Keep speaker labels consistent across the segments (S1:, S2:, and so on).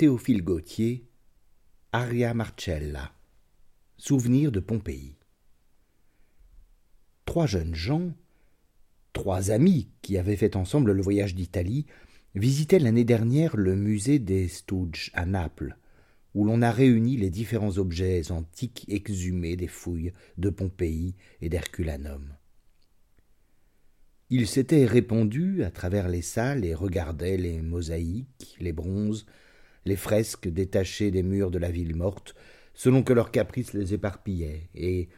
S1: Théophile Gautier, Aria Marcella. Souvenir de Pompéi. Trois jeunes gens, trois amis qui avaient fait ensemble le voyage d'Italie, visitaient l'année dernière le musée des Stouges à Naples, où l'on a réuni les différents objets antiques exhumés des fouilles de Pompéi et d'Herculanum. Ils s'étaient répandus à travers les salles et regardaient les mosaïques, les bronzes, les fresques détachées des murs de la ville morte, selon que leurs caprices les éparpillaient, et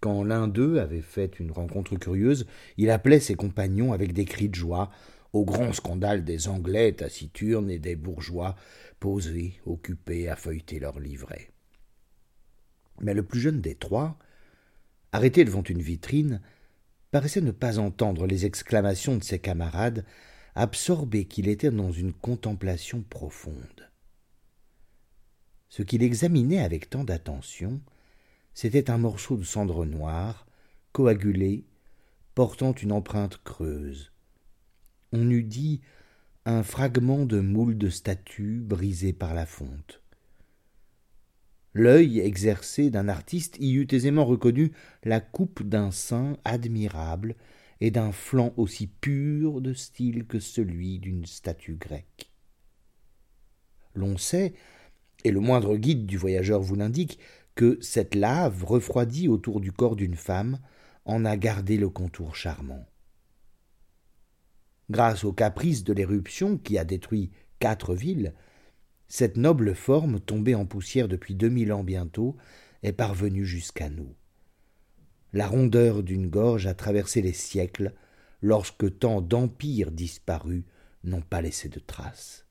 S1: quand l'un d'eux avait fait une rencontre curieuse, il appelait ses compagnons avec des cris de joie, au grand scandale des Anglais taciturnes et des bourgeois posés, occupés à feuilleter leurs livrets. Mais le plus jeune des trois, arrêté devant une vitrine, paraissait ne pas entendre les exclamations de ses camarades, absorbé qu'il était dans une contemplation profonde. Ce qu'il examinait avec tant d'attention, c'était un morceau de cendre noire, coagulé, portant une empreinte creuse. On eût dit un fragment de moule de statue brisé par la fonte. L'œil exercé d'un artiste y eût aisément reconnu la coupe d'un sein admirable et d'un flanc aussi pur de style que celui d'une statue grecque. L'on sait, et le moindre guide du voyageur vous l'indique, que cette lave refroidie autour du corps d'une femme en a gardé le contour charmant. Grâce aux caprices de l'éruption qui a détruit quatre villes, cette noble forme, tombée en poussière depuis deux mille ans bientôt, est parvenue jusqu'à nous. La rondeur d'une gorge a traversé les siècles, lorsque tant d'empires disparus n'ont pas laissé de traces.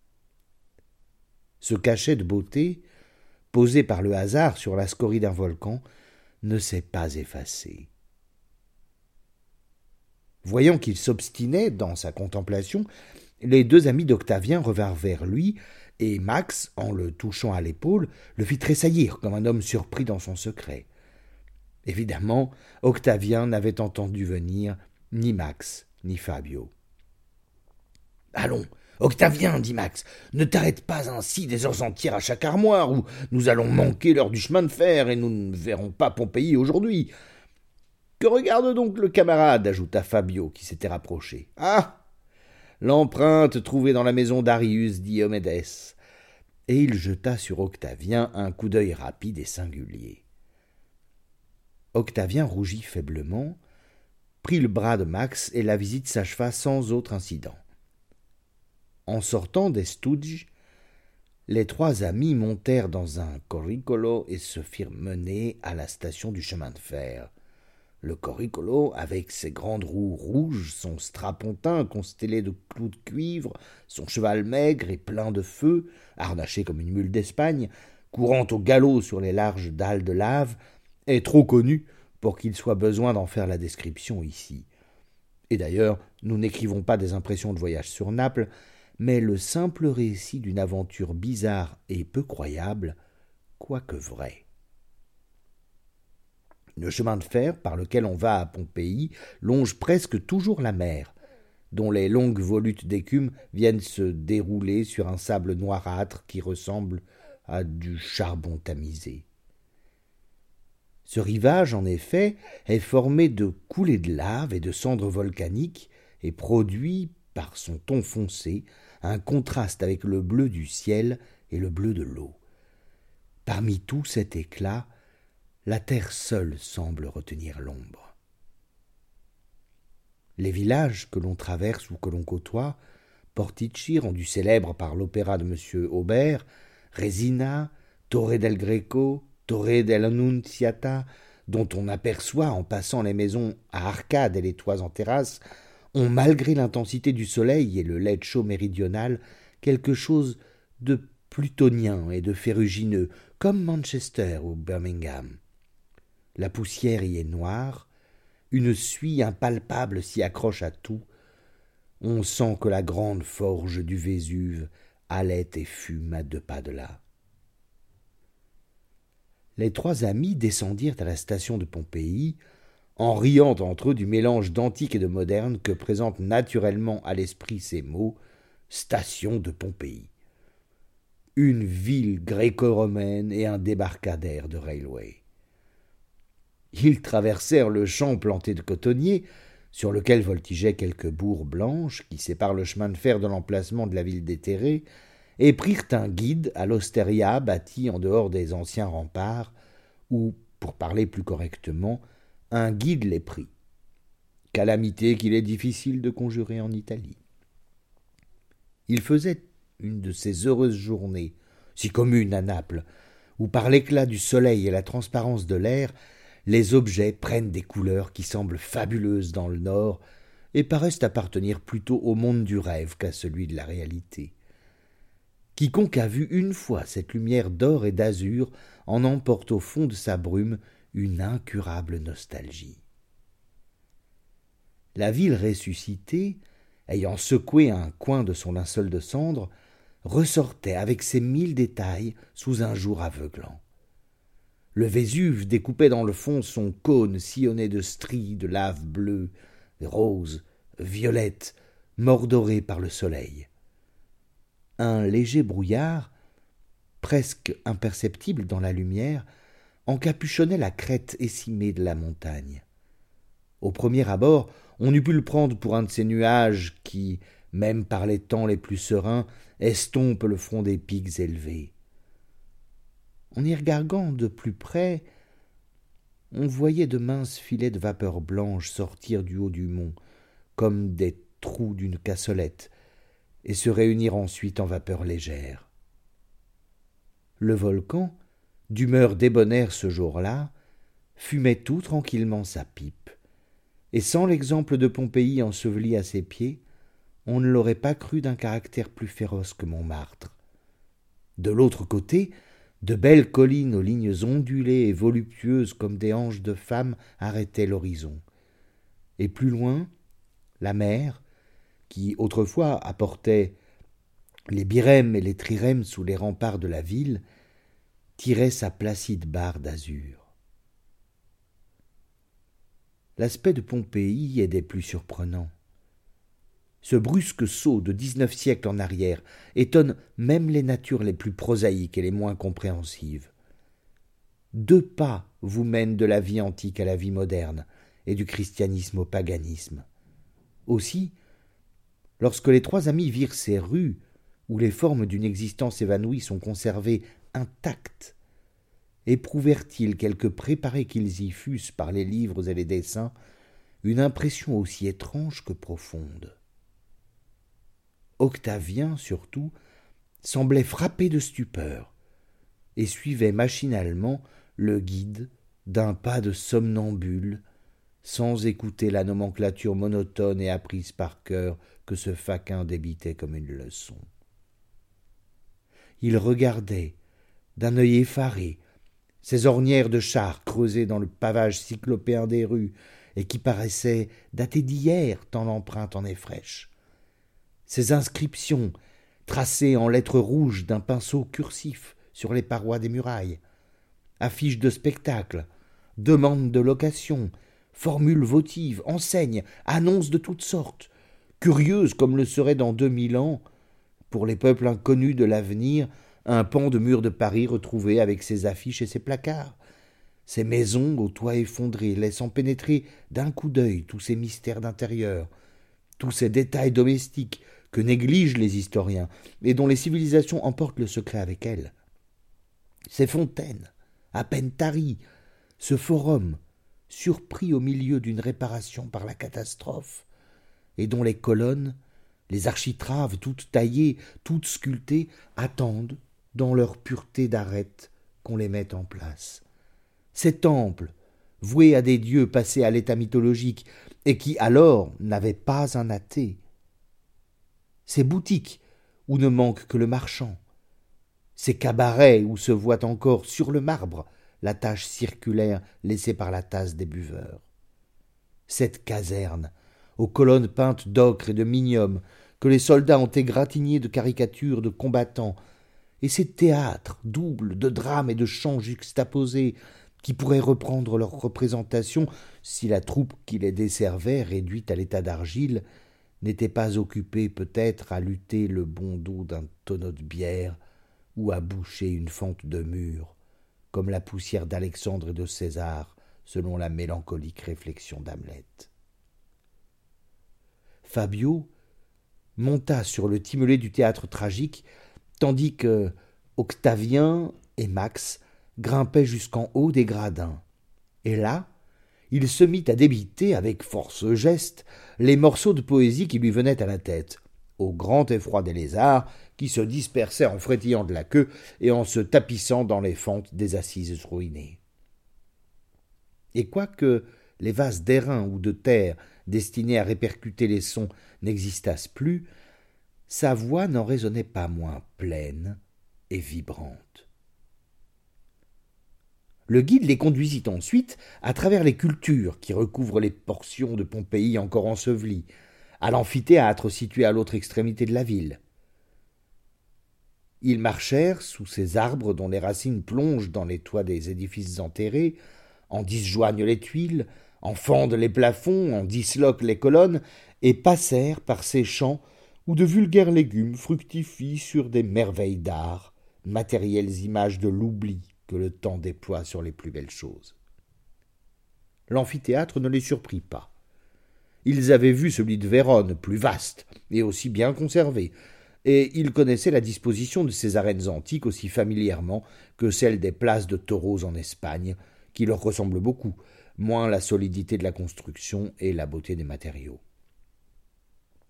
S1: Ce cachet de beauté, posé par le hasard sur la scorie d'un volcan, ne s'est pas effacé. Voyant qu'il s'obstinait dans sa contemplation, les deux amis d'Octavien revinrent vers lui, et Max, en le touchant à l'épaule, le fit tressaillir comme un homme surpris dans son secret. Évidemment, Octavien n'avait entendu venir ni Max ni Fabio. Allons, Octavien, dit Max, ne t'arrête pas ainsi des heures entières à chaque armoire, où nous allons manquer l'heure du chemin de fer, et nous ne verrons pas Pompéi aujourd'hui. Que regarde donc le camarade, ajouta Fabio, qui s'était rapproché. Ah L'empreinte trouvée dans la maison d'Arius Diomédès. Et il jeta sur Octavien un coup d'œil rapide et singulier. Octavien rougit faiblement, prit le bras de Max et la visite s'acheva sans autre incident. En sortant des les trois amis montèrent dans un corricolo et se firent mener à la station du chemin de fer. Le corricolo, avec ses grandes roues rouges, son strapontin constellé de clous de cuivre, son cheval maigre et plein de feu, harnaché comme une mule d'Espagne, courant au galop sur les larges dalles de lave, est trop connu pour qu'il soit besoin d'en faire la description ici. Et d'ailleurs, nous n'écrivons pas des impressions de voyage sur Naples, mais le simple récit d'une aventure bizarre et peu croyable, quoique vrai. Le chemin de fer par lequel on va à Pompéi longe presque toujours la mer, dont les longues volutes d'écume viennent se dérouler sur un sable noirâtre qui ressemble à du charbon tamisé. Ce rivage, en effet, est formé de coulées de lave et de cendres volcaniques et produit, par son ton foncé, un contraste avec le bleu du ciel et le bleu de l'eau. Parmi tout cet éclat, la terre seule semble retenir l'ombre. Les villages que l'on traverse ou que l'on côtoie, Portici, rendu célèbre par l'opéra de M. Aubert, Resina, Torre del Greco, Torre dell'Annunziata, dont on aperçoit en passant les maisons à arcades et les toits en terrasse, ont, malgré l'intensité du soleil et le lait chaud méridional, quelque chose de plutonien et de ferrugineux, comme Manchester ou Birmingham. La poussière y est noire, une suie impalpable s'y accroche à tout. On sent que la grande forge du Vésuve allait et fume à deux pas de là les trois amis descendirent à la station de Pompéi, en riant entre eux du mélange d'antique et de moderne que présentent naturellement à l'esprit ces mots station de Pompéi. une ville gréco-romaine et un débarcadère de railway. Ils traversèrent le champ planté de cotonniers, sur lequel voltigeaient quelques bourgs blanches qui séparent le chemin de fer de l'emplacement de la ville déterrée, et prirent un guide à l'Ostéria bâti en dehors des anciens remparts, ou, pour parler plus correctement, un guide les prit. Calamité qu'il est difficile de conjurer en Italie. Il faisait une de ces heureuses journées, si communes à Naples, où par l'éclat du soleil et la transparence de l'air, les objets prennent des couleurs qui semblent fabuleuses dans le nord et paraissent appartenir plutôt au monde du rêve qu'à celui de la réalité. Quiconque a vu une fois cette lumière d'or et d'azur en emporte au fond de sa brume une incurable nostalgie. La ville ressuscitée, ayant secoué un coin de son linceul de cendre, ressortait avec ses mille détails sous un jour aveuglant. Le Vésuve découpait dans le fond son cône sillonné de stries de lave bleue, rose, violette, mordorée par le soleil. Un léger brouillard, presque imperceptible dans la lumière, encapuchonnait la crête écimée de la montagne. Au premier abord, on eût pu le prendre pour un de ces nuages qui, même par les temps les plus sereins, estompent le front des pics élevés. En y regardant de plus près, on voyait de minces filets de vapeur blanche sortir du haut du mont, comme des trous d'une cassolette, et se réunir ensuite en vapeur légère. Le volcan, d'humeur débonnaire ce jour-là, fumait tout tranquillement sa pipe, et sans l'exemple de Pompéi enseveli à ses pieds, on ne l'aurait pas cru d'un caractère plus féroce que Montmartre. De l'autre côté, de belles collines aux lignes ondulées et voluptueuses comme des hanches de femmes arrêtaient l'horizon. Et plus loin, la mer, qui autrefois apportait les birèmes et les trirèmes sous les remparts de la ville, tirait sa placide barre d'azur. L'aspect de Pompéi est des plus surprenants. Ce brusque saut de dix-neuf siècles en arrière étonne même les natures les plus prosaïques et les moins compréhensives. Deux pas vous mènent de la vie antique à la vie moderne, et du christianisme au paganisme. Aussi, lorsque les trois amis virent ces rues où les formes d'une existence évanouie sont conservées intactes, éprouvèrent-ils, quelque préparés qu'ils y fussent par les livres et les dessins, une impression aussi étrange que profonde? Octavien, surtout, semblait frappé de stupeur, et suivait machinalement le guide d'un pas de somnambule, sans écouter la nomenclature monotone et apprise par cœur que ce faquin débitait comme une leçon. Il regardait, d'un œil effaré, ces ornières de chars creusées dans le pavage cyclopéen des rues et qui paraissaient dater d'hier tant l'empreinte en est fraîche. Ces inscriptions tracées en lettres rouges d'un pinceau cursif sur les parois des murailles, affiches de spectacles, demandes de location, formules votives, enseignes, annonces de toutes sortes, curieuses comme le serait dans deux mille ans, pour les peuples inconnus de l'avenir, un pan de mur de Paris retrouvé avec ses affiches et ses placards, ces maisons aux toits effondrés laissant pénétrer d'un coup d'œil tous ces mystères d'intérieur, tous ces détails domestiques que négligent les historiens et dont les civilisations emportent le secret avec elles. Ces fontaines, à peine taries, ce forum, surpris au milieu d'une réparation par la catastrophe, et dont les colonnes, les architraves toutes taillées, toutes sculptées, attendent, dans leur pureté d'arête, qu'on les mette en place. Ces temples, voués à des dieux passés à l'état mythologique, et qui alors n'avaient pas un athée. Ces boutiques où ne manque que le marchand, ces cabarets où se voit encore sur le marbre la tache circulaire laissée par la tasse des buveurs. Cette caserne, aux colonnes peintes d'ocre et de minium, que les soldats ont égratignées de caricatures de combattants, et ces théâtres doubles de drames et de chants juxtaposés, qui pourraient reprendre leur représentation si la troupe qui les desservait, réduite à l'état d'argile, n'était pas occupée peut-être à lutter le bon dos d'un tonneau de bière ou à boucher une fente de mur, comme la poussière d'Alexandre et de César, selon la mélancolique réflexion d'Hamlet. Fabio monta sur le timelet du théâtre tragique, tandis que Octavien et Max grimpaient jusqu'en haut des gradins. Et là, il se mit à débiter avec force geste les morceaux de poésie qui lui venaient à la tête, au grand effroi des lézards qui se dispersaient en frétillant de la queue et en se tapissant dans les fentes des assises ruinées. Et quoique les vases d'airain ou de terre destinés à répercuter les sons n'existassent plus, sa voix n'en résonnait pas moins pleine et vibrante. Le guide les conduisit ensuite à travers les cultures qui recouvrent les portions de Pompéi encore ensevelies, à l'amphithéâtre situé à l'autre extrémité de la ville. Ils marchèrent sous ces arbres dont les racines plongent dans les toits des édifices enterrés, en disjoignent les tuiles, en fendent les plafonds, en disloquent les colonnes, et passèrent par ces champs où de vulgaires légumes fructifient sur des merveilles d'art, matérielles images de l'oubli que le temps déploie sur les plus belles choses. L'amphithéâtre ne les surprit pas. Ils avaient vu celui de Vérone, plus vaste et aussi bien conservé, et ils connaissaient la disposition de ces arènes antiques aussi familièrement que celle des places de taureaux en Espagne, qui leur ressemblent beaucoup, moins la solidité de la construction et la beauté des matériaux.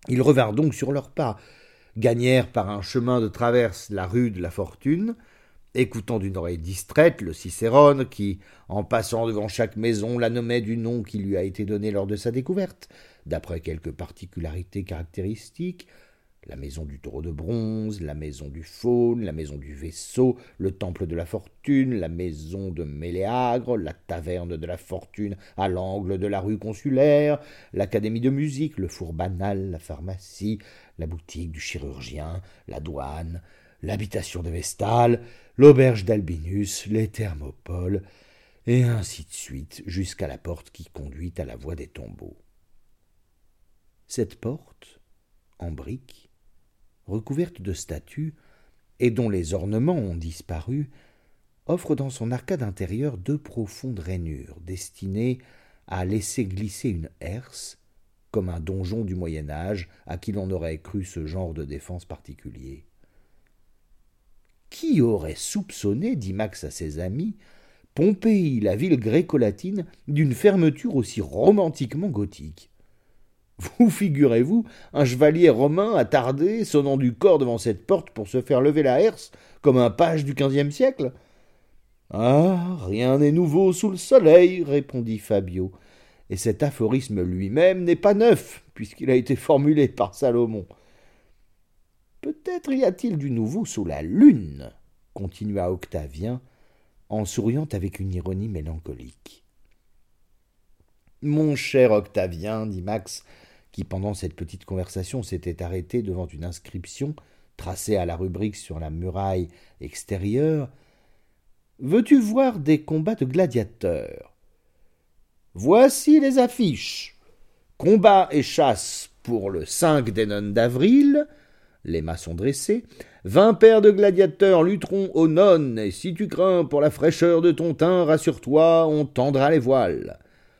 S1: Ils revinrent donc sur leurs pas, gagnèrent par un chemin de traverse la rue de la Fortune, écoutant d'une oreille distraite le Cicérone qui, en passant devant chaque maison, la nommait du nom qui lui a été donné lors de sa découverte, d'après quelques particularités caractéristiques, la maison du taureau de bronze, la maison du faune, la maison du vaisseau, le temple de la fortune, la maison de Méléagre, la taverne de la fortune à l'angle de la rue consulaire, l'académie de musique, le four banal, la pharmacie, la boutique du chirurgien, la douane, l'habitation de Vestale, l'auberge d'Albinus, les thermopoles, et ainsi de suite jusqu'à la porte qui conduit à la voie des tombeaux. Cette porte, en briques, recouverte de statues, et dont les ornements ont disparu, offre dans son arcade intérieure deux profondes rainures destinées à laisser glisser une herse, comme un donjon du Moyen Âge à qui l'on aurait cru ce genre de défense particulier. Qui aurait soupçonné, dit Max à ses amis, Pompéi, la ville gréco-latine, d'une fermeture aussi romantiquement gothique? Vous figurez-vous un chevalier romain attardé, sonnant du corps devant cette porte pour se faire lever la herse, comme un page du quinzième siècle Ah, rien n'est nouveau sous le soleil, répondit Fabio, et cet aphorisme lui-même n'est pas neuf, puisqu'il a été formulé par Salomon. Peut-être y a-t-il du nouveau sous la lune, continua Octavien, en souriant avec une ironie mélancolique. Mon cher Octavien, dit Max, qui pendant cette petite conversation s'était arrêté devant une inscription tracée à la rubrique sur la muraille extérieure. Veux-tu voir des combats de gladiateurs? Voici les affiches. Combat et chasse pour le 5 des nonnes d'avril. Les mâts sont dressés. Vingt paires de gladiateurs lutteront aux nonnes, et si tu crains pour la fraîcheur de ton teint, rassure-toi, on tendra les voiles.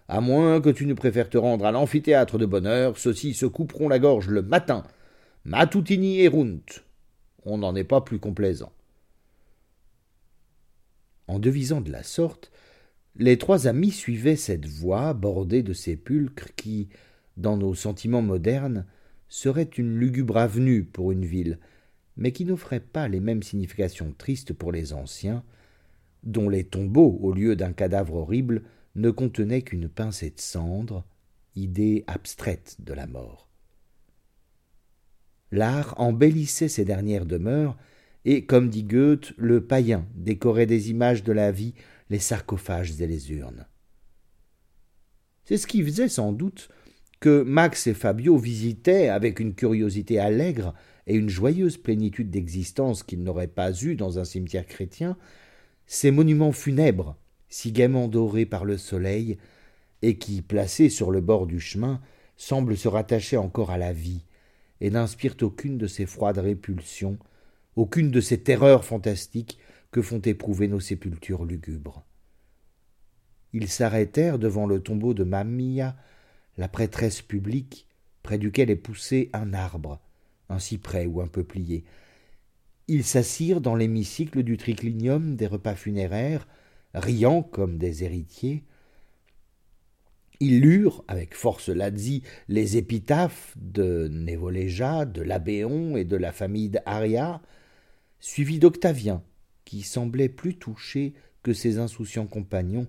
S1: À moins que tu ne préfères te rendre à l'amphithéâtre de bonheur, ceux-ci se couperont la gorge le matin. Matutini et Runt. On n'en est pas plus complaisant. En devisant de la sorte, les trois amis suivaient cette voie bordée de sépulcres qui, dans nos sentiments modernes, serait une lugubre avenue pour une ville, mais qui n'offrait pas les mêmes significations tristes pour les anciens, dont les tombeaux, au lieu d'un cadavre horrible, ne contenait qu'une pincée de cendre, idée abstraite de la mort. L'art embellissait ces dernières demeures, et, comme dit Goethe, le païen décorait des images de la vie les sarcophages et les urnes. C'est ce qui faisait sans doute que Max et Fabio visitaient avec une curiosité allègre et une joyeuse plénitude d'existence qu'ils n'auraient pas eue dans un cimetière chrétien, ces monuments funèbres si gaiement dorés par le soleil, et qui, placés sur le bord du chemin, semblent se rattacher encore à la vie, et n'inspirent aucune de ces froides répulsions aucune de ces terreurs fantastiques que font éprouver nos sépultures lugubres. Ils s'arrêtèrent devant le tombeau de Mamia, la prêtresse publique, près duquel est poussé un arbre, un cyprès ou un peuplier. Ils s'assirent dans l'hémicycle du triclinium des repas funéraires, riant comme des héritiers. Ils lurent, avec force Lazzi, les épitaphes de Névoléja, de Labéon et de la famille d'Aria, suivis d'Octavien, qui semblait plus touché que ses insouciants compagnons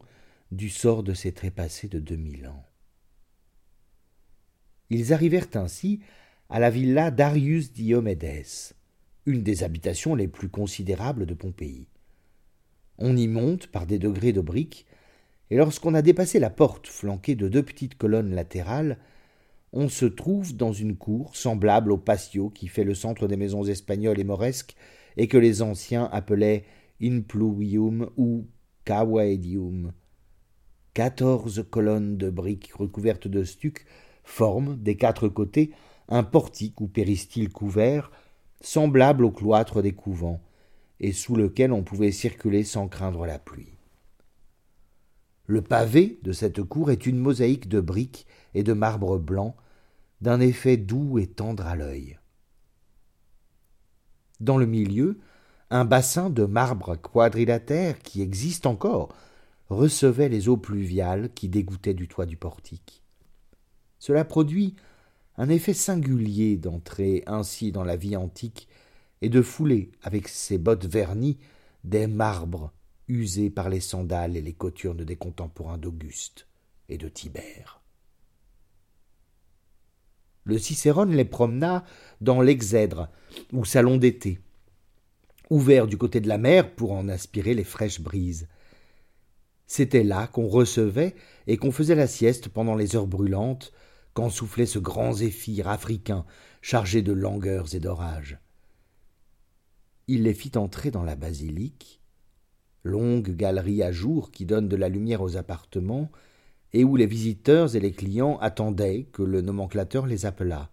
S1: du sort de ces trépassés de deux mille ans. Ils arrivèrent ainsi à la villa d'Arius Diomedes, une des habitations les plus considérables de Pompéi. On y monte par des degrés de briques, et lorsqu'on a dépassé la porte flanquée de deux petites colonnes latérales, on se trouve dans une cour semblable au patio qui fait le centre des maisons espagnoles et mauresques et que les anciens appelaient Inpluvium ou Cawaedium. Quatorze colonnes de briques recouvertes de stuc forment, des quatre côtés, un portique ou péristyle couvert, semblable au cloître des couvents, et sous lequel on pouvait circuler sans craindre la pluie. Le pavé de cette cour est une mosaïque de briques et de marbre blanc, d'un effet doux et tendre à l'œil. Dans le milieu, un bassin de marbre quadrilatère qui existe encore recevait les eaux pluviales qui dégoûtaient du toit du portique. Cela produit un effet singulier d'entrer ainsi dans la vie antique et de fouler avec ses bottes vernies des marbres usés par les sandales et les cothurnes des contemporains d'Auguste et de Tibère. Le Cicérone les promena dans l'Exèdre, ou salon d'été, ouvert du côté de la mer pour en aspirer les fraîches brises. C'était là qu'on recevait et qu'on faisait la sieste pendant les heures brûlantes, quand soufflait ce grand zéphyr africain chargé de langueurs et d'orages. Il les fit entrer dans la basilique, longue galerie à jour qui donne de la lumière aux appartements, et où les visiteurs et les clients attendaient que le nomenclateur les appelât.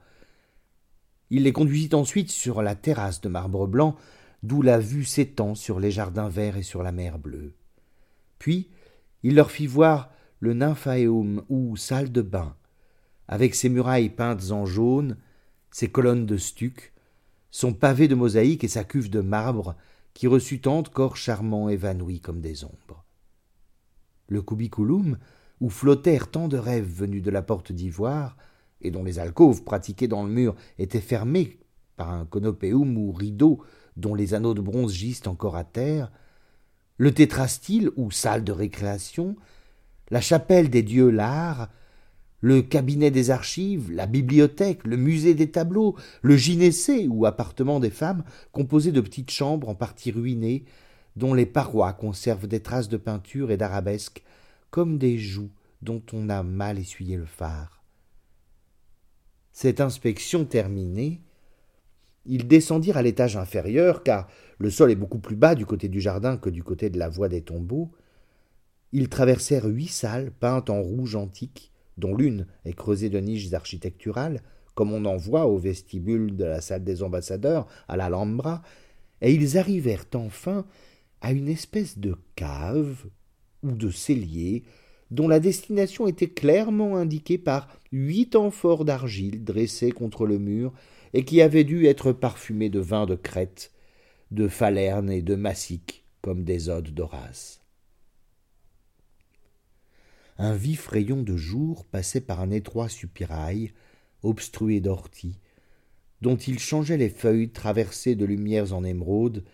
S1: Il les conduisit ensuite sur la terrasse de marbre blanc, d'où la vue s'étend sur les jardins verts et sur la mer bleue. Puis il leur fit voir le nymphaeum ou salle de bain, avec ses murailles peintes en jaune, ses colonnes de stuc, son pavé de mosaïque et sa cuve de marbre qui reçut tant de corps charmants évanouis comme des ombres. Le cubiculum, où flottèrent tant de rêves venus de la porte d'ivoire, et dont les alcôves pratiquées dans le mur étaient fermées par un conopéum ou rideau dont les anneaux de bronze gisent encore à terre, le tétrastyle ou salle de récréation, la chapelle des dieux l'art, le cabinet des archives, la bibliothèque, le musée des tableaux, le gynécée ou appartement des femmes, composé de petites chambres en partie ruinées, dont les parois conservent des traces de peinture et d'arabesques, comme des joues dont on a mal essuyé le phare. Cette inspection terminée, ils descendirent à l'étage inférieur, car le sol est beaucoup plus bas du côté du jardin que du côté de la voie des tombeaux. Ils traversèrent huit salles peintes en rouge antique, dont l'une est creusée de niches architecturales, comme on en voit au vestibule de la salle des ambassadeurs à l'Alhambra, et ils arrivèrent enfin à une espèce de cave ou de cellier dont la destination était clairement indiquée par huit amphores d'argile dressées contre le mur et qui avaient dû être parfumées de vin de Crète, de Falerne et de Massique, comme des odes d'Horace un vif rayon de jour passait par un étroit soupirail, obstrué d'orties, dont il changeait les feuilles traversées de lumières en émeraude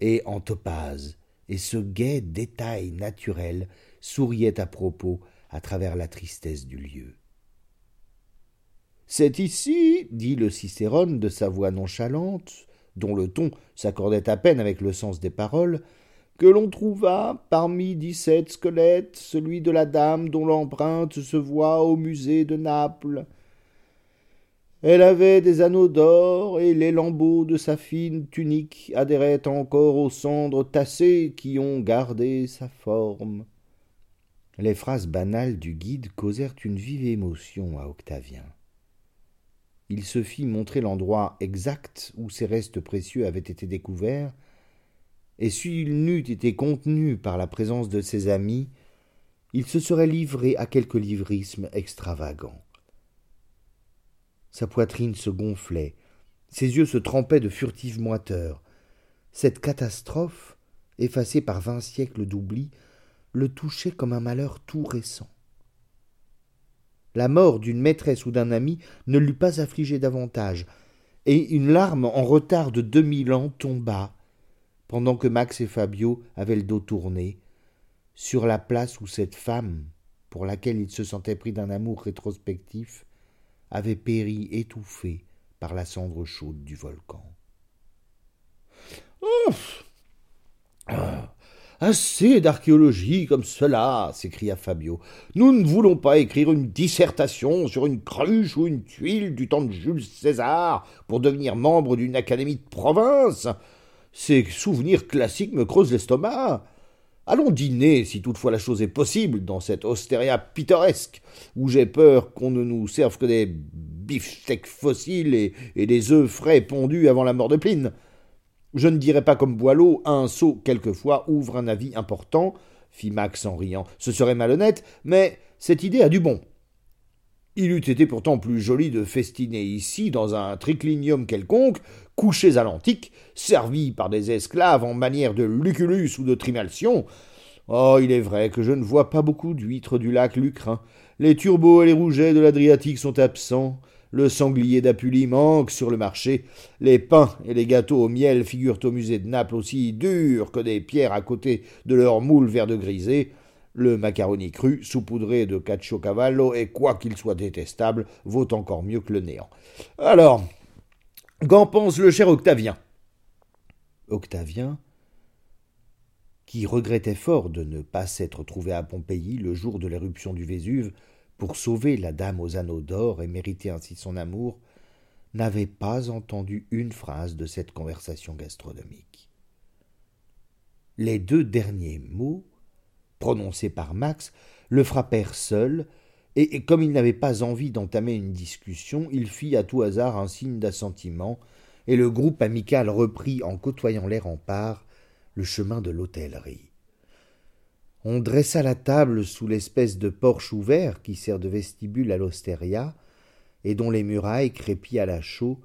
S1: et en topaze, et ce gai détail naturel souriait à propos à travers la tristesse du lieu. C'est ici, dit le Cicérone de sa voix nonchalante, dont le ton s'accordait à peine avec le sens des paroles, que l'on trouva parmi dix-sept squelettes celui de la dame dont l'empreinte se voit au musée de Naples. Elle avait des anneaux d'or, et les lambeaux de sa fine tunique adhéraient encore aux cendres tassées qui ont gardé sa forme. Les phrases banales du guide causèrent une vive émotion à Octavien. il se fit montrer l'endroit exact où ces restes précieux avaient été découverts, et s'il n'eût été contenu par la présence de ses amis, il se serait livré à quelque livrisme extravagant. Sa poitrine se gonflait, ses yeux se trempaient de furtives moiteurs. Cette catastrophe, effacée par vingt siècles d'oubli, le touchait comme un malheur tout récent. La mort d'une maîtresse ou d'un ami ne l'eût pas affligé davantage, et une larme en retard de deux mille ans tomba, pendant que Max et Fabio avaient le dos tourné, sur la place où cette femme, pour laquelle il se sentait pris d'un amour rétrospectif, avait péri étouffée par la cendre chaude du volcan.
S2: Ah, assez d'archéologie comme cela, s'écria Fabio. Nous ne voulons pas écrire une dissertation sur une cruche ou une tuile du temps de Jules César pour devenir membre d'une académie de province. Ces souvenirs classiques me creusent l'estomac. Allons dîner, si toutefois la chose est possible, dans cette ostéria pittoresque, où j'ai peur qu'on ne nous serve que des beefsteaks fossiles et, des œufs frais pondus avant la mort de Pline. Je ne dirais pas comme Boileau, un sot quelquefois ouvre un avis important, fit Max en riant. Ce serait malhonnête, mais cette idée a du bon. Il eût été pourtant plus joli de festiner ici, dans un triclinium quelconque, couchés à l'antique, servis par des esclaves en manière de Lucullus ou de Trimalcion. Oh, il est vrai que je ne vois pas beaucoup d'huîtres du lac Lucrin. Les turbots et les rougets de l'Adriatique sont absents. Le sanglier d'Apulie manque sur le marché. Les pains et les gâteaux au miel figurent au musée de Naples aussi durs que des pierres à côté de leurs moules vert de grisé. Le macaroni cru, saupoudré de cavallo, et quoiqu'il soit détestable, vaut encore mieux que le néant. Alors, qu'en pense le cher Octavien?
S1: Octavien, qui regrettait fort de ne pas s'être trouvé à Pompéi le jour de l'éruption du Vésuve pour sauver la dame aux anneaux d'or et mériter ainsi son amour, n'avait pas entendu une phrase de cette conversation gastronomique. Les deux derniers mots prononcés par Max, le frappèrent seul, et, comme il n'avait pas envie d'entamer une discussion, il fit à tout hasard un signe d'assentiment, et le groupe amical reprit, en côtoyant les remparts, le chemin de l'hôtellerie. On dressa la table sous l'espèce de porche ouvert qui sert de vestibule à l'ostéria, et dont les murailles, crépies à la chaux,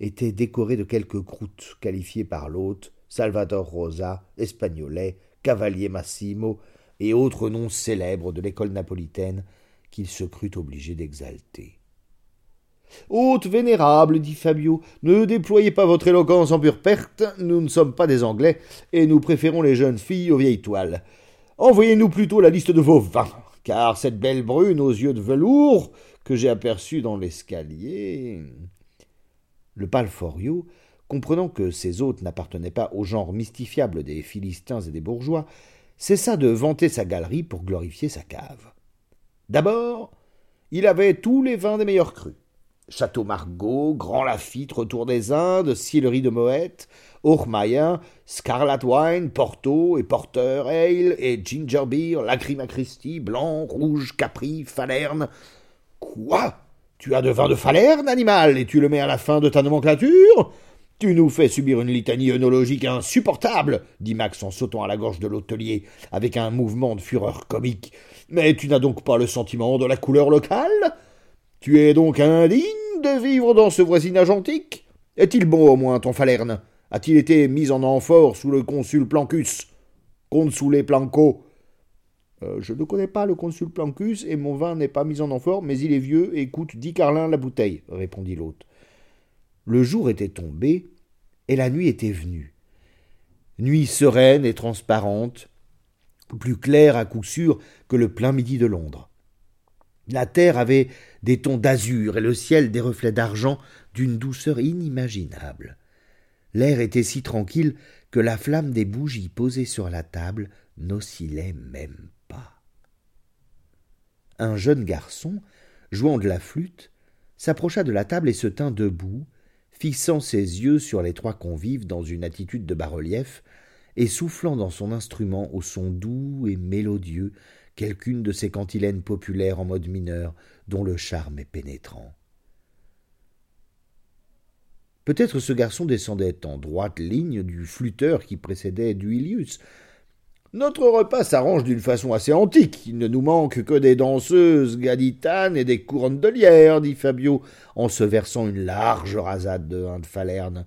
S1: étaient décorées de quelques croûtes qualifiées par l'hôte Salvador Rosa, Espagnolet, Cavalier Massimo, et autres noms célèbres de l'école napolitaine qu'il se crut obligé d'exalter.
S2: Hôte vénérable, dit Fabio, ne déployez pas votre éloquence en pure perte, nous ne sommes pas des Anglais, et nous préférons les jeunes filles aux vieilles toiles. Envoyez-nous plutôt la liste de vos vins, car cette belle brune aux yeux de velours que j'ai aperçue dans l'escalier.
S1: Le Palforio, comprenant que ses hôtes n'appartenaient pas au genre mystifiable des Philistins et des bourgeois, cessa de vanter sa galerie pour glorifier sa cave.
S2: D'abord, il avait tous les vins des meilleurs crus. Château Margaux, Grand Lafitte, Retour des Indes, Sillery de Moët, Hochmeyer, Scarlet Wine, Porto et Porter Ale et Ginger Beer, Lacrima Christi, Blanc, Rouge, Capri, Falerne. Quoi? Tu as de vin de Falerne, animal, et tu le mets à la fin de ta nomenclature? Tu nous fais subir une litanie œnologique insupportable, dit Max en sautant à la gorge de l'hôtelier, avec un mouvement de fureur comique. Mais tu n'as donc pas le sentiment de la couleur locale? Tu es donc indigne de vivre dans ce voisinage antique? Est-il bon au moins ton Falerne? A-t-il été mis en amphore sous le consul Plancus? Les Planco?
S1: Euh, Je ne connais pas le consul Plancus et mon vin n'est pas mis en amphore, mais il est vieux et coûte dix carlins la bouteille, répondit l'hôte. Le jour était tombé, et la nuit était venue. Nuit sereine et transparente, plus claire à coup sûr que le plein midi de Londres. La terre avait des tons d'azur et le ciel des reflets d'argent d'une douceur inimaginable. L'air était si tranquille que la flamme des bougies posées sur la table n'oscillait même pas. Un jeune garçon, jouant de la flûte, s'approcha de la table et se tint debout, fixant ses yeux sur les trois convives dans une attitude de bas-relief, et soufflant dans son instrument au son doux et mélodieux quelqu'une de ces cantilènes populaires en mode mineur dont le charme est pénétrant. Peut-être ce garçon descendait en droite ligne du flûteur qui précédait Duilius.
S2: Notre repas s'arrange d'une façon assez antique. Il ne nous manque que des danseuses gaditanes et des couronnes de lierre, dit Fabio, en se versant une large rasade de vin de Falerne.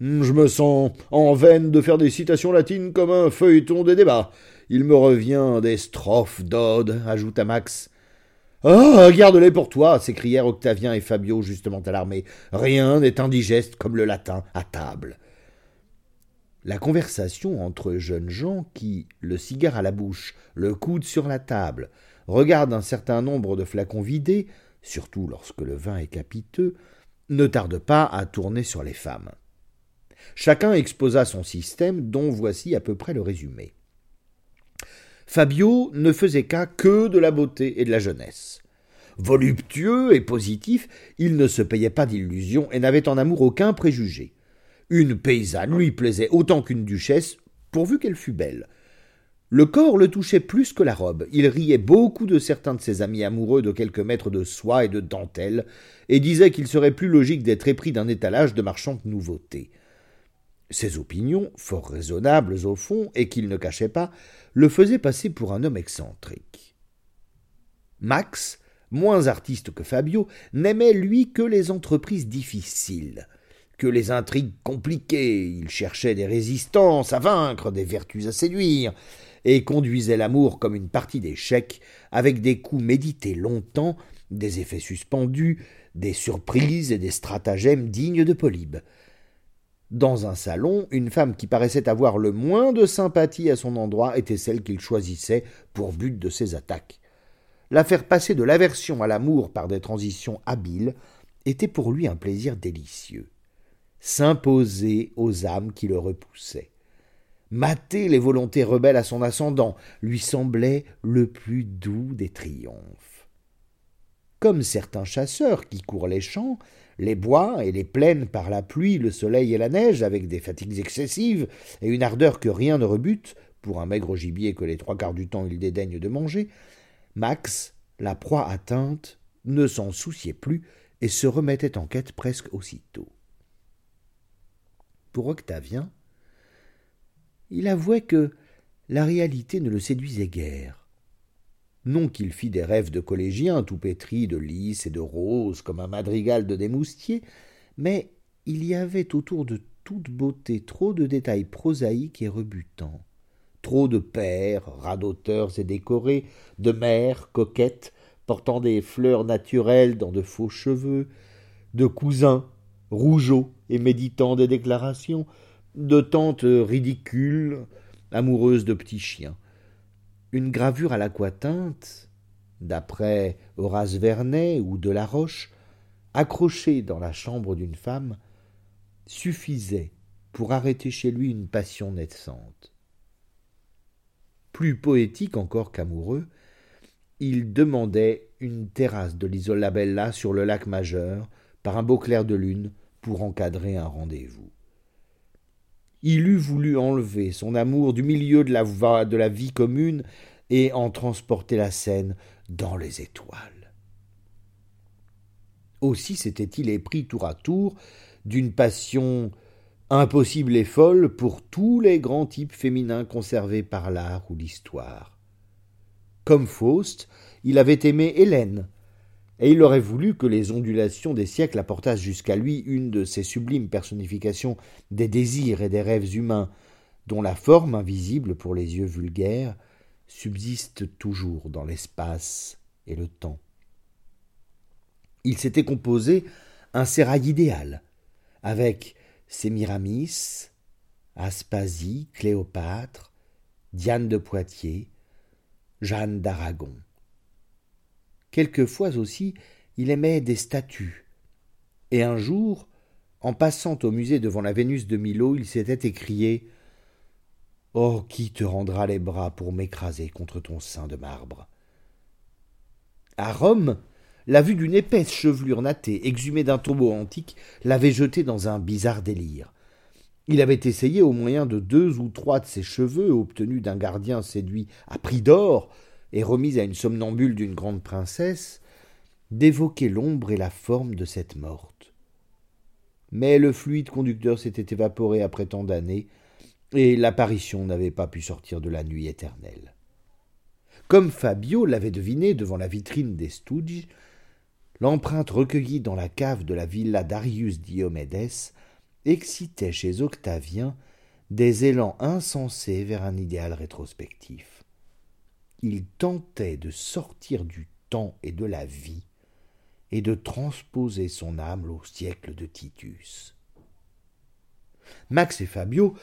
S2: Je me sens en veine de faire des citations latines comme un feuilleton des débats. Il me revient des strophes d'Ode, ajouta Max. Ah, garde-les pour toi, s'écrièrent Octavien et Fabio, justement alarmés. Rien n'est indigeste comme le latin à table.
S1: La conversation entre jeunes gens qui, le cigare à la bouche, le coude sur la table, regardent un certain nombre de flacons vidés, surtout lorsque le vin est capiteux, ne tarde pas à tourner sur les femmes. Chacun exposa son système, dont voici à peu près le résumé. Fabio ne faisait cas que de la beauté et de la jeunesse. Voluptueux et positif, il ne se payait pas d'illusions et n'avait en amour aucun préjugé. Une paysanne lui plaisait autant qu'une duchesse, pourvu qu'elle fût belle. Le corps le touchait plus que la robe. Il riait beaucoup de certains de ses amis amoureux de quelques mètres de soie et de dentelle, et disait qu'il serait plus logique d'être épris d'un étalage de marchandes nouveautés. Ses opinions, fort raisonnables au fond, et qu'il ne cachait pas, le faisaient passer pour un homme excentrique. Max, moins artiste que Fabio, n'aimait lui que les entreprises difficiles, que les intrigues compliquées, il cherchait des résistances à vaincre, des vertus à séduire, et conduisait l'amour comme une partie d'échecs, avec des coups médités longtemps, des effets suspendus, des surprises et des stratagèmes dignes de Polybe. Dans un salon, une femme qui paraissait avoir le moins de sympathie à son endroit était celle qu'il choisissait pour but de ses attaques. La faire passer de l'aversion à l'amour par des transitions habiles était pour lui un plaisir délicieux. S'imposer aux âmes qui le repoussaient. Mater les volontés rebelles à son ascendant lui semblait le plus doux des triomphes. Comme certains chasseurs qui courent les champs, les bois et les plaines par la pluie, le soleil et la neige, avec des fatigues excessives et une ardeur que rien ne rebute, pour un maigre gibier que les trois quarts du temps il dédaigne de manger, Max, la proie atteinte, ne s'en souciait plus et se remettait en quête presque aussitôt. Pour Octavien, il avouait que la réalité ne le séduisait guère. Non qu'il fît des rêves de collégien tout pétris de lys et de roses comme un madrigal de démoustier, mais il y avait autour de toute beauté trop de détails prosaïques et rebutants, trop de pères, radoteurs et décorés, de mères coquettes portant des fleurs naturelles dans de faux cheveux, de cousins rougeaux et méditant des déclarations, de tantes ridicules, amoureuses de petits chiens une gravure à l'aquatinte, d'après Horace Vernet ou de la Roche, accrochée dans la chambre d'une femme, suffisait pour arrêter chez lui une passion naissante. Plus poétique encore qu'amoureux, il demandait une terrasse de l'Isola Bella sur le lac majeur par un beau clair de lune pour encadrer un rendez-vous. Il eût voulu enlever son amour du milieu de la, de la vie commune et en transporter la scène dans les étoiles. Aussi s'était-il épris tour à tour d'une passion impossible et folle pour tous les grands types féminins conservés par l'art ou l'histoire. Comme Faust, il avait aimé Hélène, et il aurait voulu que les ondulations des siècles apportassent jusqu'à lui une de ces sublimes personnifications des désirs et des rêves humains, dont la forme invisible pour les yeux vulgaires subsiste toujours dans l'espace et le temps. Il s'était composé un sérail idéal, avec Sémiramis, Aspasie, Cléopâtre, Diane de Poitiers, Jeanne d'Aragon. Quelquefois aussi, il aimait des statues. Et un jour, en passant au musée devant la Vénus de Milo, il s'était écrié Oh, qui te rendra les bras pour m'écraser contre ton sein de marbre? À Rome, la vue d'une épaisse chevelure nattée, exhumée d'un tombeau antique, l'avait jeté dans un bizarre délire. Il avait essayé, au moyen de deux ou trois de ses cheveux, obtenus d'un gardien séduit à prix d'or, et remise à une somnambule d'une grande princesse, d'évoquer l'ombre et la forme de cette morte. mais le fluide conducteur s'était évaporé après tant d'années, et l'apparition n'avait pas pu sortir de la nuit éternelle. Comme Fabio l'avait deviné devant la vitrine des Stouges, l'empreinte recueillie dans la cave de la villa d'Arius Diomedes excitait chez Octavien des élans insensés vers un idéal rétrospectif. Il tentait de sortir du temps et de la vie et de transposer son âme au siècle de Titus. Max et Fabio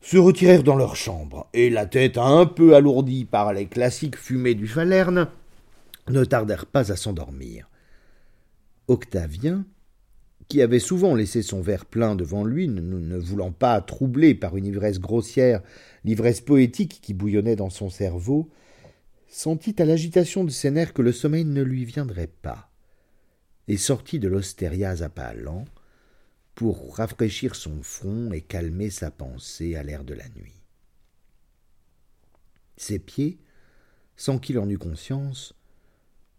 S1: se retirèrent dans leur chambre, et la tête un peu alourdie par les classiques fumées du Falerne, ne tardèrent pas à s'endormir. Octavien, qui avait souvent laissé son verre plein devant lui, ne, voulant pas troubler par une ivresse grossière l'ivresse poétique qui bouillonnait dans son cerveau, sentit à l'agitation de ses nerfs que le sommeil ne lui viendrait pas, et sortit de l'ostériase à pas lents, pour rafraîchir son front et calmer sa pensée à l'air de la nuit. Ses pieds, sans qu'il en eût conscience,